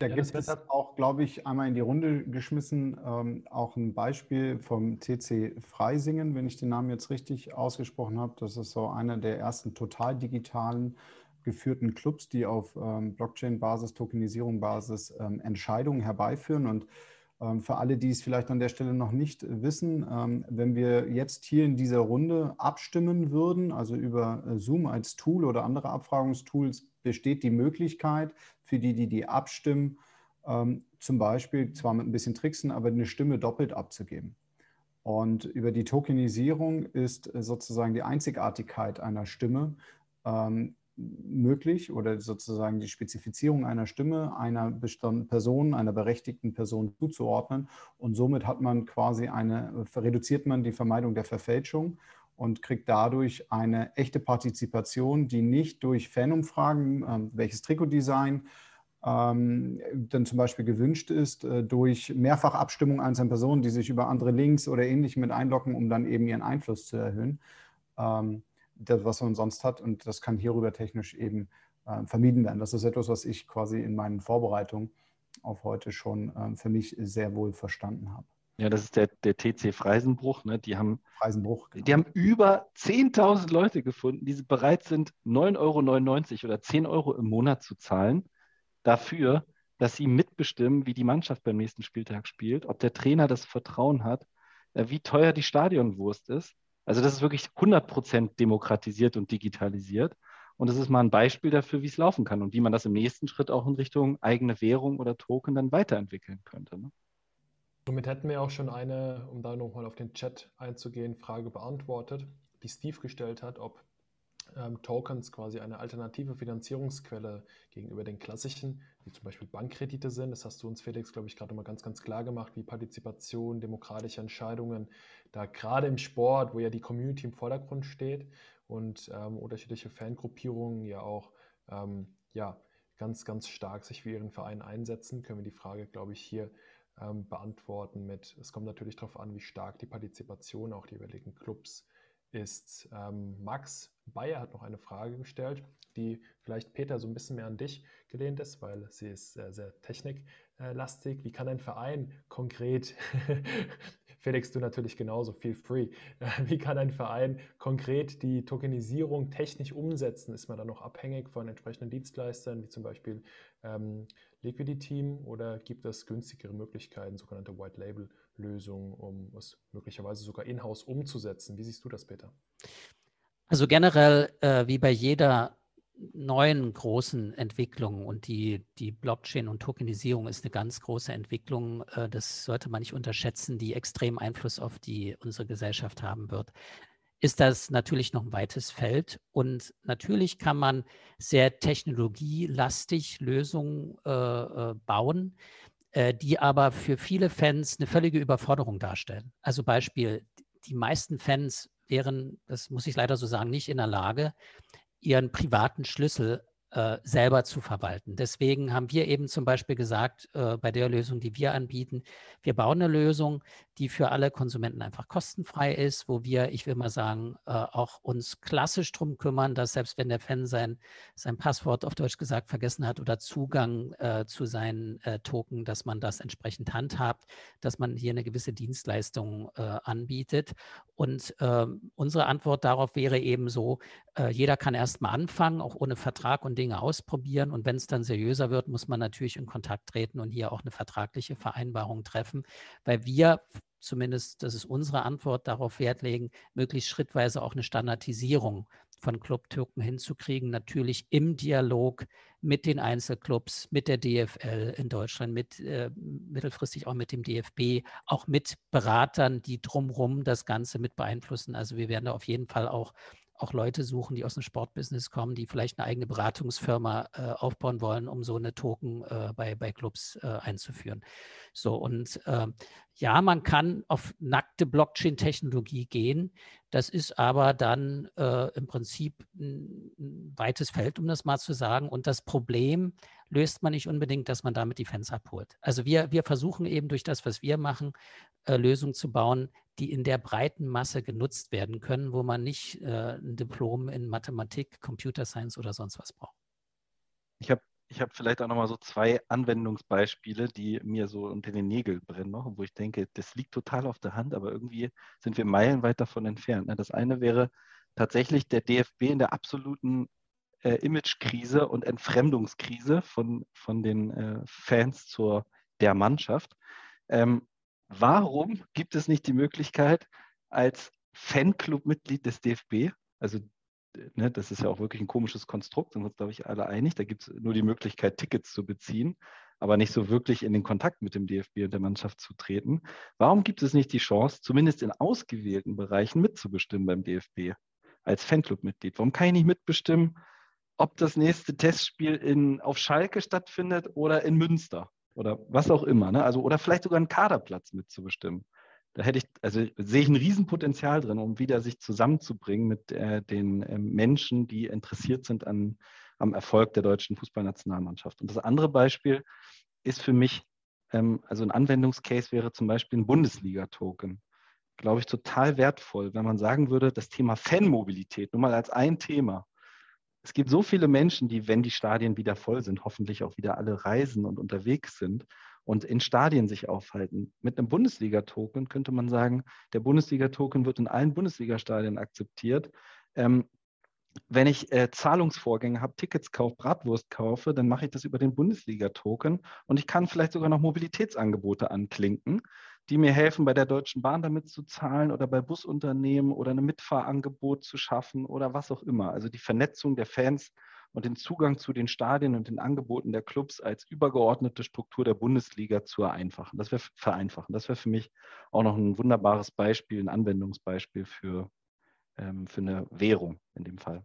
Da ja, gibt es auch, glaube ich, einmal in die Runde geschmissen, ähm, auch ein Beispiel vom TC Freisingen, wenn ich den Namen jetzt richtig ausgesprochen habe. Das ist so einer der ersten total digitalen geführten Clubs, die auf ähm, Blockchain-Basis, Tokenisierung-Basis ähm, Entscheidungen herbeiführen. Und ähm, für alle, die es vielleicht an der Stelle noch nicht wissen, ähm, wenn wir jetzt hier in dieser Runde abstimmen würden, also über äh, Zoom als Tool oder andere Abfragungstools, besteht die Möglichkeit für die, die die abstimmen, ähm, zum Beispiel zwar mit ein bisschen Tricksen, aber eine Stimme doppelt abzugeben. Und über die Tokenisierung ist äh, sozusagen die Einzigartigkeit einer Stimme ähm, möglich oder sozusagen die Spezifizierung einer Stimme einer bestimmten Person, einer berechtigten Person zuzuordnen. Und somit hat man quasi eine, reduziert man die Vermeidung der Verfälschung und kriegt dadurch eine echte Partizipation, die nicht durch Fanumfragen, äh, welches Trikotdesign ähm, dann zum Beispiel gewünscht ist, äh, durch Mehrfachabstimmung einzelner Personen, die sich über andere Links oder ähnlich mit einloggen, um dann eben ihren Einfluss zu erhöhen. Ähm, das, was man sonst hat. Und das kann hierüber technisch eben äh, vermieden werden. Das ist etwas, was ich quasi in meinen Vorbereitungen auf heute schon äh, für mich sehr wohl verstanden habe. Ja, das ist der, der TC Freisenbruch. Ne? Die, haben, Freisenbruch, genau. die haben über 10.000 Leute gefunden, die bereit sind, 9,99 Euro oder 10 Euro im Monat zu zahlen, dafür, dass sie mitbestimmen, wie die Mannschaft beim nächsten Spieltag spielt, ob der Trainer das Vertrauen hat, äh, wie teuer die Stadionwurst ist also das ist wirklich 100% demokratisiert und digitalisiert. Und das ist mal ein Beispiel dafür, wie es laufen kann und wie man das im nächsten Schritt auch in Richtung eigene Währung oder Token dann weiterentwickeln könnte. Ne? Somit hätten wir auch schon eine, um da nochmal auf den Chat einzugehen, Frage beantwortet, die Steve gestellt hat, ob ähm, Tokens quasi eine alternative Finanzierungsquelle gegenüber den klassischen, wie zum Beispiel Bankkredite sind. Das hast du uns, Felix, glaube ich, gerade mal ganz, ganz klar gemacht, wie Partizipation, demokratische Entscheidungen, da gerade im Sport, wo ja die Community im Vordergrund steht und ähm, unterschiedliche Fangruppierungen ja auch ähm, ja, ganz, ganz stark sich für ihren Verein einsetzen, können wir die Frage, glaube ich, hier ähm, beantworten mit, es kommt natürlich darauf an, wie stark die Partizipation auch die jeweiligen Clubs ist. Ähm, Max Bayer hat noch eine Frage gestellt, die vielleicht Peter so ein bisschen mehr an dich gelehnt ist, weil sie ist sehr, sehr techniklastig. Wie kann ein Verein konkret, Felix, du natürlich genauso, feel free, wie kann ein Verein konkret die Tokenisierung technisch umsetzen? Ist man da noch abhängig von entsprechenden Dienstleistern, wie zum Beispiel ähm, Liquidity oder gibt es günstigere Möglichkeiten, sogenannte White Label Lösungen, um es möglicherweise sogar in-house umzusetzen? Wie siehst du das, Peter? Also generell, äh, wie bei jeder neuen großen Entwicklung und die, die Blockchain und Tokenisierung ist eine ganz große Entwicklung. Äh, das sollte man nicht unterschätzen, die extrem Einfluss auf die unsere Gesellschaft haben wird. Ist das natürlich noch ein weites Feld und natürlich kann man sehr technologielastig Lösungen äh, äh bauen, äh, die aber für viele Fans eine völlige Überforderung darstellen. Also Beispiel, die meisten Fans wären, das muss ich leider so sagen, nicht in der Lage, ihren privaten Schlüssel äh, selber zu verwalten. Deswegen haben wir eben zum Beispiel gesagt, äh, bei der Lösung, die wir anbieten, wir bauen eine Lösung, die für alle Konsumenten einfach kostenfrei ist, wo wir, ich will mal sagen, äh, auch uns klassisch darum kümmern, dass selbst wenn der Fan sein, sein Passwort auf Deutsch gesagt vergessen hat oder Zugang äh, zu seinen äh, Token, dass man das entsprechend handhabt, dass man hier eine gewisse Dienstleistung anbietet. Und ähm, unsere Antwort darauf wäre eben so, jeder kann erst mal anfangen, auch ohne Vertrag und Dinge ausprobieren. Und wenn es dann seriöser wird, muss man natürlich in Kontakt treten und hier auch eine vertragliche Vereinbarung treffen, weil wir zumindest, das ist unsere Antwort, darauf Wert legen, möglichst schrittweise auch eine Standardisierung von Clubtoken hinzukriegen, natürlich im Dialog mit den Einzelclubs, mit der DFL in Deutschland, mit äh, mittelfristig auch mit dem DFB, auch mit Beratern, die drumherum das Ganze mit beeinflussen. Also wir werden da auf jeden Fall auch auch Leute suchen, die aus dem Sportbusiness kommen, die vielleicht eine eigene Beratungsfirma äh, aufbauen wollen, um so eine Token äh, bei, bei Clubs äh, einzuführen. So, und ähm, ja, man kann auf nackte Blockchain-Technologie gehen. Das ist aber dann äh, im Prinzip ein, ein weites Feld, um das mal zu sagen. Und das Problem löst man nicht unbedingt, dass man damit die Fans abholt. Also wir, wir versuchen eben durch das, was wir machen, äh, Lösungen zu bauen, die in der breiten Masse genutzt werden können, wo man nicht äh, ein Diplom in Mathematik, Computer Science oder sonst was braucht. Ich habe ich hab vielleicht auch nochmal so zwei Anwendungsbeispiele, die mir so unter den Nägeln brennen noch, wo ich denke, das liegt total auf der Hand, aber irgendwie sind wir meilenweit davon entfernt. Ne? Das eine wäre tatsächlich der DFB in der absoluten äh, Imagekrise und Entfremdungskrise von, von den äh, Fans zur der Mannschaft. Ähm, warum gibt es nicht die Möglichkeit, als Fanclub-Mitglied des DFB, also ne, das ist ja auch wirklich ein komisches Konstrukt, sind wir uns, glaube ich, alle einig, da gibt es nur die Möglichkeit, Tickets zu beziehen, aber nicht so wirklich in den Kontakt mit dem DFB und der Mannschaft zu treten. Warum gibt es nicht die Chance, zumindest in ausgewählten Bereichen mitzubestimmen beim DFB als Fanclub-Mitglied? Warum kann ich nicht mitbestimmen, ob das nächste Testspiel in, auf Schalke stattfindet oder in Münster? oder was auch immer. Ne? Also, oder vielleicht sogar einen Kaderplatz mitzubestimmen. Da hätte ich, also sehe ich ein Riesenpotenzial drin, um wieder sich zusammenzubringen mit äh, den äh, Menschen, die interessiert sind an, am Erfolg der deutschen Fußballnationalmannschaft. Und das andere Beispiel ist für mich, ähm, also ein Anwendungscase wäre zum Beispiel ein Bundesliga-Token. Glaube ich, total wertvoll, wenn man sagen würde, das Thema Fanmobilität, nur mal als ein Thema, es gibt so viele Menschen, die, wenn die Stadien wieder voll sind, hoffentlich auch wieder alle reisen und unterwegs sind und in Stadien sich aufhalten. Mit einem Bundesliga-Token könnte man sagen, der Bundesliga-Token wird in allen Bundesliga-Stadien akzeptiert. Ähm, wenn ich äh, Zahlungsvorgänge habe, Tickets kaufe, Bratwurst kaufe, dann mache ich das über den Bundesliga-Token und ich kann vielleicht sogar noch Mobilitätsangebote anklinken die mir helfen, bei der Deutschen Bahn damit zu zahlen oder bei Busunternehmen oder ein Mitfahrangebot zu schaffen oder was auch immer. Also die Vernetzung der Fans und den Zugang zu den Stadien und den Angeboten der Clubs als übergeordnete Struktur der Bundesliga zu vereinfachen. Das wäre vereinfachen. Das wäre für mich auch noch ein wunderbares Beispiel, ein Anwendungsbeispiel für, ähm, für eine Währung in dem Fall.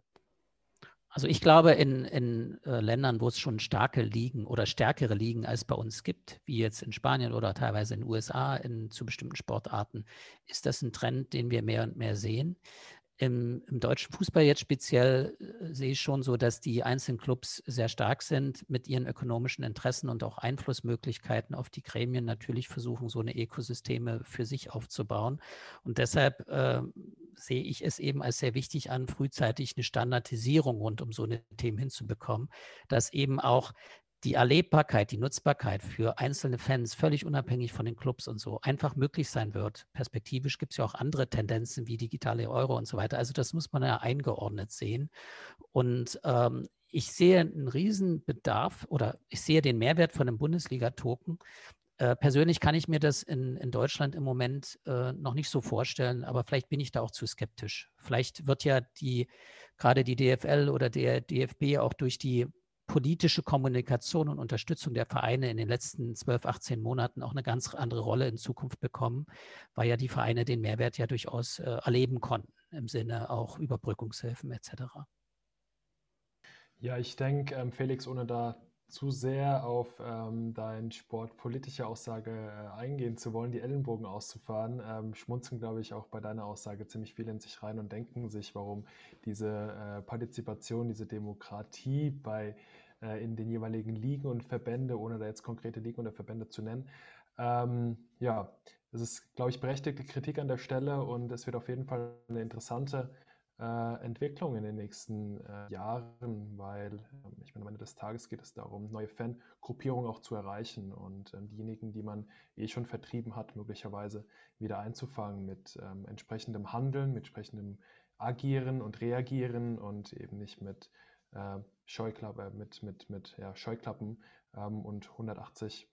Also ich glaube, in, in äh, Ländern, wo es schon starke Ligen oder stärkere Ligen als bei uns gibt, wie jetzt in Spanien oder teilweise in den USA in, zu bestimmten Sportarten, ist das ein Trend, den wir mehr und mehr sehen. Im, Im, deutschen Fußball jetzt speziell äh, sehe ich schon so, dass die einzelnen Clubs sehr stark sind mit ihren ökonomischen Interessen und auch Einflussmöglichkeiten auf die Gremien natürlich versuchen, so eine Ökosysteme für sich aufzubauen. Und deshalb äh, sehe ich es eben als sehr wichtig an, frühzeitig eine Standardisierung rund um so eine Themen hinzubekommen, dass eben auch die Erlebbarkeit, die Nutzbarkeit für einzelne Fans, völlig unabhängig von den Clubs und so, einfach möglich sein wird. Perspektivisch gibt es ja auch andere Tendenzen wie digitale Euro und so weiter. Also das muss man ja eingeordnet sehen. Und ähm, ich sehe einen Riesenbedarf oder ich sehe den Mehrwert von einem Bundesliga-Token. Äh, persönlich kann ich mir das in, in Deutschland im Moment äh, noch nicht so vorstellen, aber vielleicht bin ich da auch zu skeptisch. Vielleicht wird ja die, gerade die DFL oder der DFB auch durch die politische Kommunikation und Unterstützung der Vereine in den letzten 12, 18 Monaten auch eine ganz andere Rolle in Zukunft bekommen, weil ja die Vereine den Mehrwert ja durchaus äh, erleben konnten, im Sinne auch Überbrückungshilfen etc. Ja, ich denke, ähm, Felix, ohne da zu sehr auf ähm, deine sportpolitische Aussage äh, eingehen zu wollen, die Ellenbogen auszufahren, ähm, schmunzeln, glaube ich, auch bei deiner Aussage ziemlich viel in sich rein und denken sich, warum diese äh, Partizipation, diese Demokratie bei äh, in den jeweiligen Ligen und Verbände, ohne da jetzt konkrete Ligen oder Verbände zu nennen. Ähm, ja, es ist, glaube ich, berechtigte Kritik an der Stelle und es wird auf jeden Fall eine interessante äh, Entwicklung in den nächsten äh, Jahren, weil ähm, ich meine, am Ende des Tages geht es darum, neue Fangruppierungen auch zu erreichen und ähm, diejenigen, die man eh schon vertrieben hat, möglicherweise wieder einzufangen mit ähm, entsprechendem Handeln, mit entsprechendem Agieren und Reagieren und eben nicht mit äh, Scheuklappe, mit, mit, mit ja, Scheuklappen ähm, und 180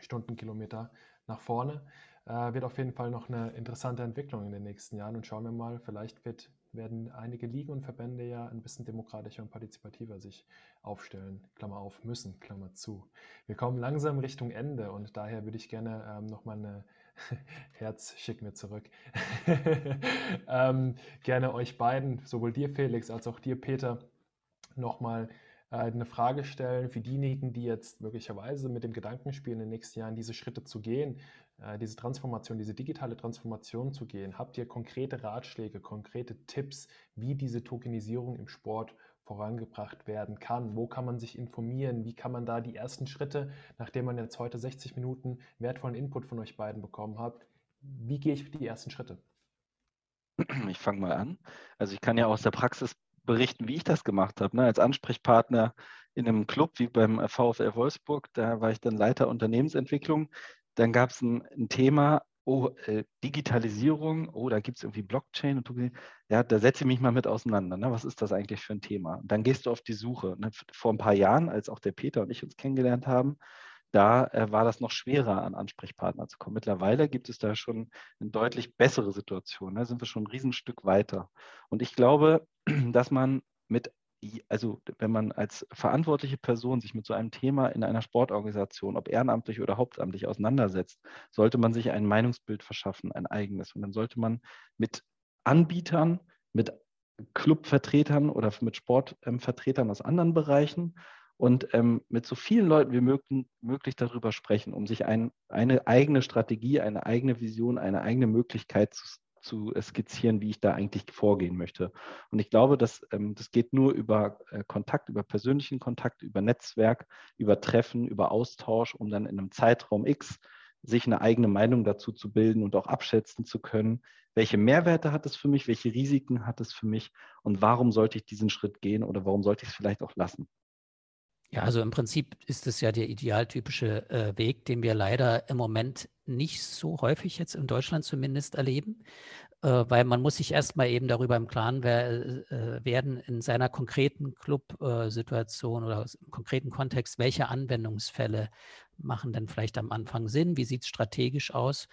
Stundenkilometer nach vorne. Äh, wird auf jeden Fall noch eine interessante Entwicklung in den nächsten Jahren und schauen wir mal, vielleicht wird, werden einige Ligen und Verbände ja ein bisschen demokratischer und partizipativer sich aufstellen, Klammer auf, müssen, Klammer zu. Wir kommen langsam Richtung Ende und daher würde ich gerne ähm, nochmal eine Herz, schick mir zurück. ähm, gerne euch beiden, sowohl dir Felix als auch dir Peter, nochmal äh, eine Frage stellen für diejenigen, die jetzt möglicherweise mit dem Gedanken spielen, in den nächsten Jahren diese Schritte zu gehen, diese Transformation, diese digitale Transformation zu gehen. Habt ihr konkrete Ratschläge, konkrete Tipps, wie diese Tokenisierung im Sport vorangebracht werden kann? Wo kann man sich informieren? Wie kann man da die ersten Schritte, nachdem man jetzt heute 60 Minuten wertvollen Input von euch beiden bekommen habt, wie gehe ich die ersten Schritte? Ich fange mal an. Also ich kann ja aus der Praxis berichten, wie ich das gemacht habe. Ne? Als Ansprechpartner in einem Club wie beim VfL Wolfsburg, da war ich dann Leiter Unternehmensentwicklung. Dann gab es ein, ein, Thema, oh, äh, Digitalisierung, oh, da gibt es irgendwie Blockchain. Und du, ja, da setze ich mich mal mit auseinander. Ne? Was ist das eigentlich für ein Thema? Und dann gehst du auf die Suche. Ne? Vor ein paar Jahren, als auch der Peter und ich uns kennengelernt haben, da äh, war das noch schwerer, an Ansprechpartner zu kommen. Mittlerweile gibt es da schon eine deutlich bessere Situation. Da sind wir schon ein Riesenstück weiter. Und ich glaube, dass man mit, also wenn man als verantwortliche Person sich mit so einem Thema in einer Sportorganisation, ob ehrenamtlich oder hauptamtlich auseinandersetzt, sollte man sich ein Meinungsbild verschaffen, ein eigenes. Und dann sollte man mit Anbietern, mit Clubvertretern oder mit Sportvertretern aus anderen Bereichen und ähm, mit so vielen Leuten wie möglich, möglich darüber sprechen, um sich ein, eine eigene Strategie, eine eigene Vision, eine eigene Möglichkeit zu, zu skizzieren, wie ich da eigentlich vorgehen möchte. Und ich glaube, dass, ähm, das geht nur über äh, Kontakt, über persönlichen Kontakt, über Netzwerk, über Treffen, über Austausch, um dann in einem Zeitraum X sich eine eigene Meinung dazu zu bilden und auch abschätzen zu können, welche Mehrwerte hat es für mich, welche Risiken hat es für mich und warum sollte ich diesen Schritt gehen oder warum sollte ich es vielleicht auch lassen. Ja, also im Prinzip ist es ja der idealtypische äh, Weg, den wir leider im Moment nicht so häufig jetzt in Deutschland zumindest erleben, äh, weil man muss sich erstmal eben darüber im Klaren wer, äh, werden in seiner konkreten Club-Situation oder im konkreten Kontext, welche Anwendungsfälle machen denn vielleicht am Anfang Sinn, wie sieht es strategisch aus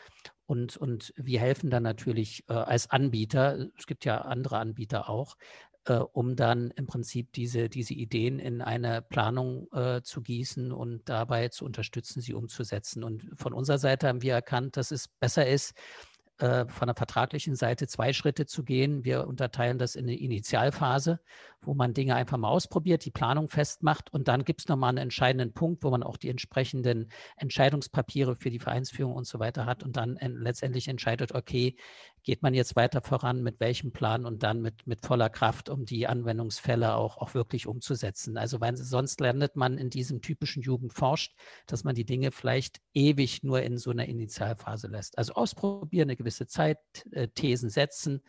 und, und wie helfen dann natürlich äh, als Anbieter, es gibt ja andere Anbieter auch, äh, um dann im Prinzip diese, diese Ideen in eine Planung äh, zu gießen und dabei zu unterstützen, sie umzusetzen. Und von unserer Seite haben wir erkannt, dass es besser ist, äh, von der vertraglichen Seite zwei Schritte zu gehen. Wir unterteilen das in eine Initialphase, wo man Dinge einfach mal ausprobiert, die Planung festmacht und dann gibt es nochmal einen entscheidenden Punkt, wo man auch die entsprechenden Entscheidungspapiere für die Vereinsführung und so weiter hat und dann letztendlich entscheidet, okay, geht man jetzt weiter voran, mit welchem Plan und dann mit, mit voller Kraft, um die Anwendungsfälle auch, auch wirklich umzusetzen. Also weil sonst landet man in diesem typischen Jugendforscht, dass man die Dinge vielleicht ewig nur in so einer Initialphase lässt. Also ausprobieren, eine gewisse Zeit, äh, Thesen setzen,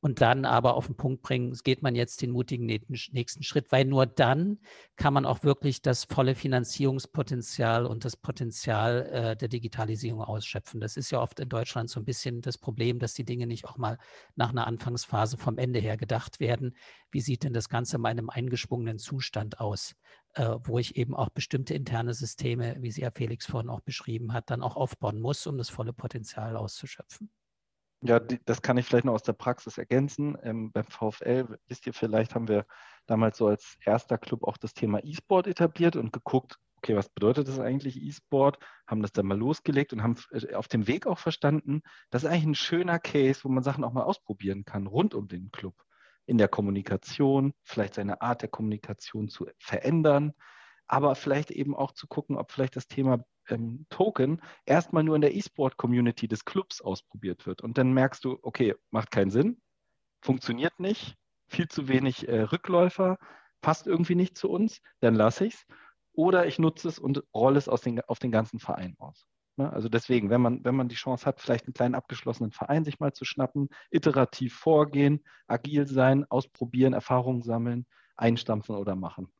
und dann aber auf den Punkt bringen, geht man jetzt den mutigen nächsten Schritt, weil nur dann kann man auch wirklich das volle Finanzierungspotenzial und das Potenzial äh, der Digitalisierung ausschöpfen. Das ist ja oft in Deutschland so ein bisschen das Problem, dass die Dinge nicht auch mal nach einer Anfangsphase vom Ende her gedacht werden. Wie sieht denn das Ganze in einem eingeschwungenen Zustand aus, äh, wo ich eben auch bestimmte interne Systeme, wie sie ja Felix vorhin auch beschrieben hat, dann auch aufbauen muss, um das volle Potenzial auszuschöpfen? Ja, die, das kann ich vielleicht noch aus der Praxis ergänzen. Ähm, beim VfL, wisst ihr, vielleicht haben wir damals so als erster Club auch das Thema E-Sport etabliert und geguckt, okay, was bedeutet das eigentlich E-Sport? Haben das dann mal losgelegt und haben äh, auf dem Weg auch verstanden, das ist eigentlich ein schöner Case, wo man Sachen auch mal ausprobieren kann, rund um den Club. In der Kommunikation, vielleicht seine Art der Kommunikation zu verändern, aber vielleicht eben auch zu gucken, ob vielleicht das Thema ähm, Token erstmal nur in der E-Sport-Community des Clubs ausprobiert wird. Und dann merkst du, okay, macht keinen Sinn, funktioniert nicht, viel zu wenig äh, Rückläufer, passt irgendwie nicht zu uns, dann lasse ich es. Oder ich nutze es und rolle es den, auf den ganzen Verein aus. Ne? Also deswegen, wenn man, wenn man die Chance hat, vielleicht einen kleinen abgeschlossenen Verein sich mal zu schnappen, iterativ vorgehen, agil sein, ausprobieren, Erfahrungen sammeln, einstampfen oder machen.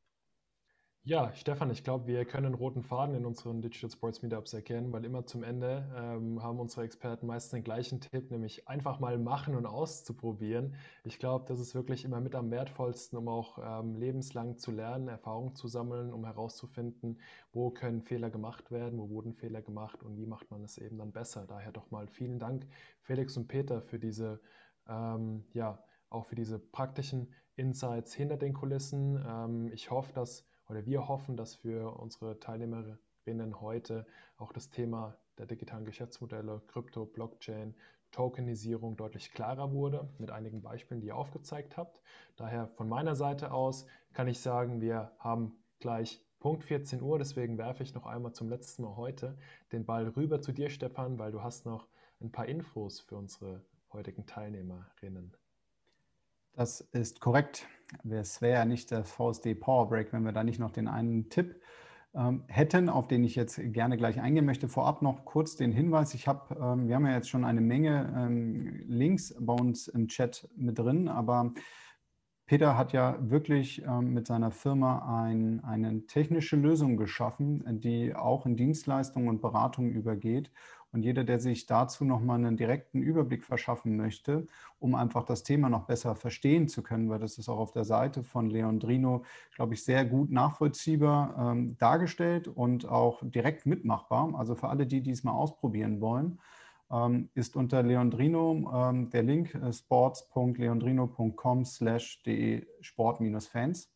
Ja, Stefan, ich glaube, wir können roten Faden in unseren Digital Sports Meetups erkennen, weil immer zum Ende ähm, haben unsere Experten meistens den gleichen Tipp, nämlich einfach mal machen und auszuprobieren. Ich glaube, das ist wirklich immer mit am wertvollsten, um auch ähm, lebenslang zu lernen, Erfahrungen zu sammeln, um herauszufinden, wo können Fehler gemacht werden, wo wurden Fehler gemacht und wie macht man es eben dann besser. Daher doch mal vielen Dank, Felix und Peter, für diese, ähm, ja, auch für diese praktischen Insights hinter den Kulissen. Ähm, ich hoffe, dass oder wir hoffen, dass für unsere Teilnehmerinnen heute auch das Thema der digitalen Geschäftsmodelle, Krypto, Blockchain, Tokenisierung deutlich klarer wurde, mit einigen Beispielen, die ihr aufgezeigt habt. Daher von meiner Seite aus kann ich sagen, wir haben gleich Punkt 14 Uhr, deswegen werfe ich noch einmal zum letzten Mal heute den Ball rüber zu dir, Stefan, weil du hast noch ein paar Infos für unsere heutigen Teilnehmerinnen. Das ist korrekt. Es wäre ja nicht der VSD Power Break, wenn wir da nicht noch den einen Tipp ähm, hätten, auf den ich jetzt gerne gleich eingehen möchte. Vorab noch kurz den Hinweis. Ich habe, ähm, wir haben ja jetzt schon eine Menge ähm, Links bei uns im Chat mit drin, aber Peter hat ja wirklich ähm, mit seiner Firma ein, eine technische Lösung geschaffen, die auch in Dienstleistungen und Beratungen übergeht und jeder, der sich dazu nochmal einen direkten Überblick verschaffen möchte, um einfach das Thema noch besser verstehen zu können, weil das ist auch auf der Seite von Leondrino, glaube ich, sehr gut nachvollziehbar ähm, dargestellt und auch direkt mitmachbar. Also für alle, die dies mal ausprobieren wollen, ähm, ist unter Leondrino ähm, der Link äh, sports.leondrino.com slash de sport-fans.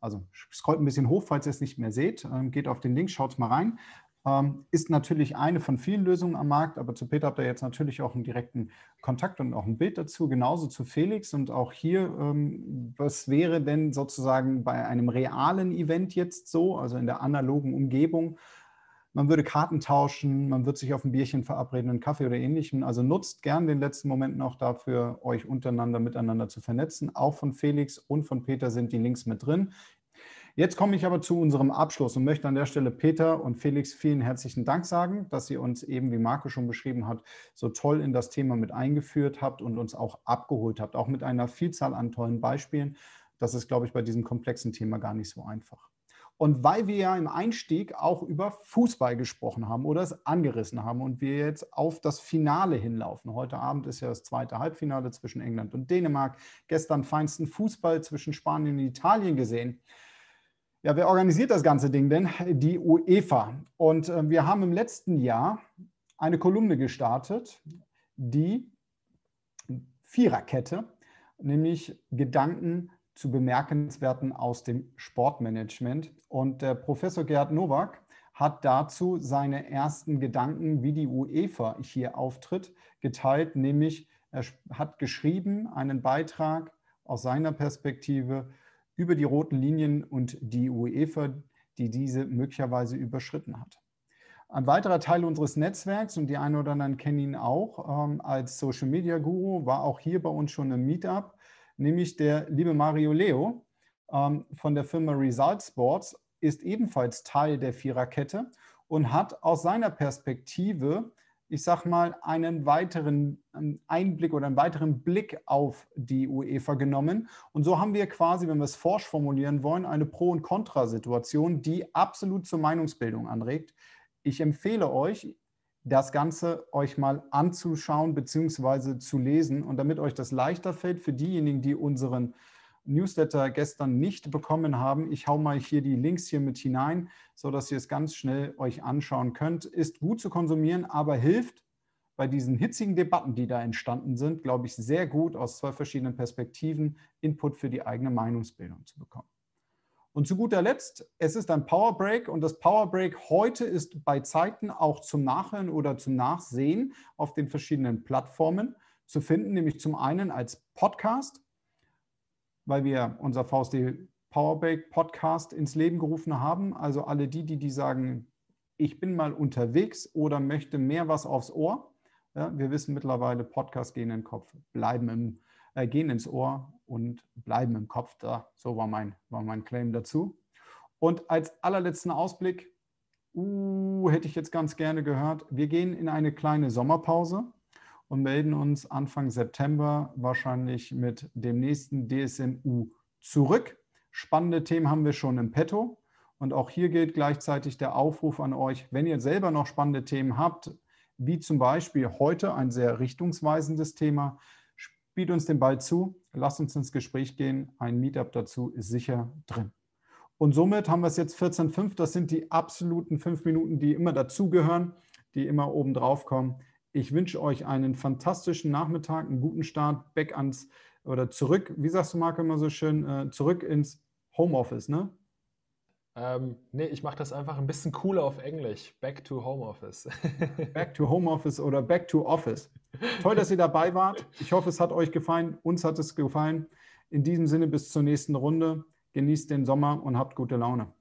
Also scrollt ein bisschen hoch, falls ihr es nicht mehr seht. Ähm, geht auf den Link, schaut mal rein. Ähm, ist natürlich eine von vielen Lösungen am Markt, aber zu Peter habt ihr jetzt natürlich auch einen direkten Kontakt und auch ein Bild dazu, genauso zu Felix. Und auch hier, ähm, was wäre denn sozusagen bei einem realen Event jetzt so, also in der analogen Umgebung? Man würde Karten tauschen, man wird sich auf ein Bierchen verabreden, einen Kaffee oder ähnlichem. Also nutzt gern den letzten Momenten auch dafür, euch untereinander miteinander zu vernetzen. Auch von Felix und von Peter sind die Links mit drin. Jetzt komme ich aber zu unserem Abschluss und möchte an der Stelle Peter und Felix vielen herzlichen Dank sagen, dass ihr uns eben, wie Marco schon beschrieben hat, so toll in das Thema mit eingeführt habt und uns auch abgeholt habt, auch mit einer Vielzahl an tollen Beispielen. Das ist, glaube ich, bei diesem komplexen Thema gar nicht so einfach. Und weil wir ja im Einstieg auch über Fußball gesprochen haben oder es angerissen haben und wir jetzt auf das Finale hinlaufen. Heute Abend ist ja das zweite Halbfinale zwischen England und Dänemark. Gestern feinsten Fußball zwischen Spanien und Italien gesehen. Ja, wer organisiert das ganze Ding denn? Die UEFA. Und äh, wir haben im letzten Jahr eine Kolumne gestartet, die Viererkette, nämlich Gedanken zu Bemerkenswerten aus dem Sportmanagement. Und der Professor Gerd Nowak hat dazu seine ersten Gedanken, wie die UEFA hier auftritt, geteilt, nämlich er hat geschrieben einen Beitrag aus seiner Perspektive über die roten Linien und die UEFA, die diese möglicherweise überschritten hat. Ein weiterer Teil unseres Netzwerks, und die einen oder anderen kennen ihn auch ähm, als Social Media Guru, war auch hier bei uns schon im Meetup, nämlich der liebe Mario Leo ähm, von der Firma Result Sports, ist ebenfalls Teil der Viererkette und hat aus seiner Perspektive, ich sag mal, einen weiteren ähm, Einblick oder einen weiteren Blick auf die UEFA genommen. Und so haben wir quasi, wenn wir es forsch formulieren wollen, eine Pro- und Kontrasituation, die absolut zur Meinungsbildung anregt. Ich empfehle euch, das Ganze euch mal anzuschauen bzw. zu lesen. Und damit euch das leichter fällt, für diejenigen, die unseren Newsletter gestern nicht bekommen haben, ich hau mal hier die Links hier mit hinein, sodass ihr es ganz schnell euch anschauen könnt. Ist gut zu konsumieren, aber hilft bei diesen hitzigen Debatten, die da entstanden sind, glaube ich, sehr gut aus zwei verschiedenen Perspektiven Input für die eigene Meinungsbildung zu bekommen. Und zu guter Letzt, es ist ein Power Break und das Power Break heute ist bei Zeiten auch zum Nachhören oder zum Nachsehen auf den verschiedenen Plattformen zu finden, nämlich zum einen als Podcast, weil wir unser VSD Power Break Podcast ins Leben gerufen haben. Also alle die, die, die sagen, ich bin mal unterwegs oder möchte mehr was aufs Ohr. Ja, wir wissen mittlerweile, Podcasts gehen in den Kopf, bleiben im, äh, gehen ins Ohr und bleiben im Kopf da. So war mein, war mein Claim dazu. Und als allerletzten Ausblick, uh, hätte ich jetzt ganz gerne gehört, wir gehen in eine kleine Sommerpause und melden uns Anfang September wahrscheinlich mit dem nächsten DSMU zurück. Spannende Themen haben wir schon im Petto. Und auch hier gilt gleichzeitig der Aufruf an euch, wenn ihr selber noch spannende Themen habt, wie zum Beispiel heute ein sehr richtungsweisendes Thema, Spielt uns den Ball zu, lasst uns ins Gespräch gehen. Ein Meetup dazu ist sicher drin. Und somit haben wir es jetzt 14.5. Das sind die absoluten fünf Minuten, die immer dazugehören, die immer oben drauf kommen. Ich wünsche euch einen fantastischen Nachmittag, einen guten Start, back ans oder zurück, wie sagst du, Marco, immer so schön, äh, zurück ins Homeoffice, ne? Ähm, nee, ich mache das einfach ein bisschen cooler auf Englisch. Back to Home Office. back to Home Office oder Back to Office. Toll, dass ihr dabei wart. Ich hoffe, es hat euch gefallen. Uns hat es gefallen. In diesem Sinne bis zur nächsten Runde. Genießt den Sommer und habt gute Laune.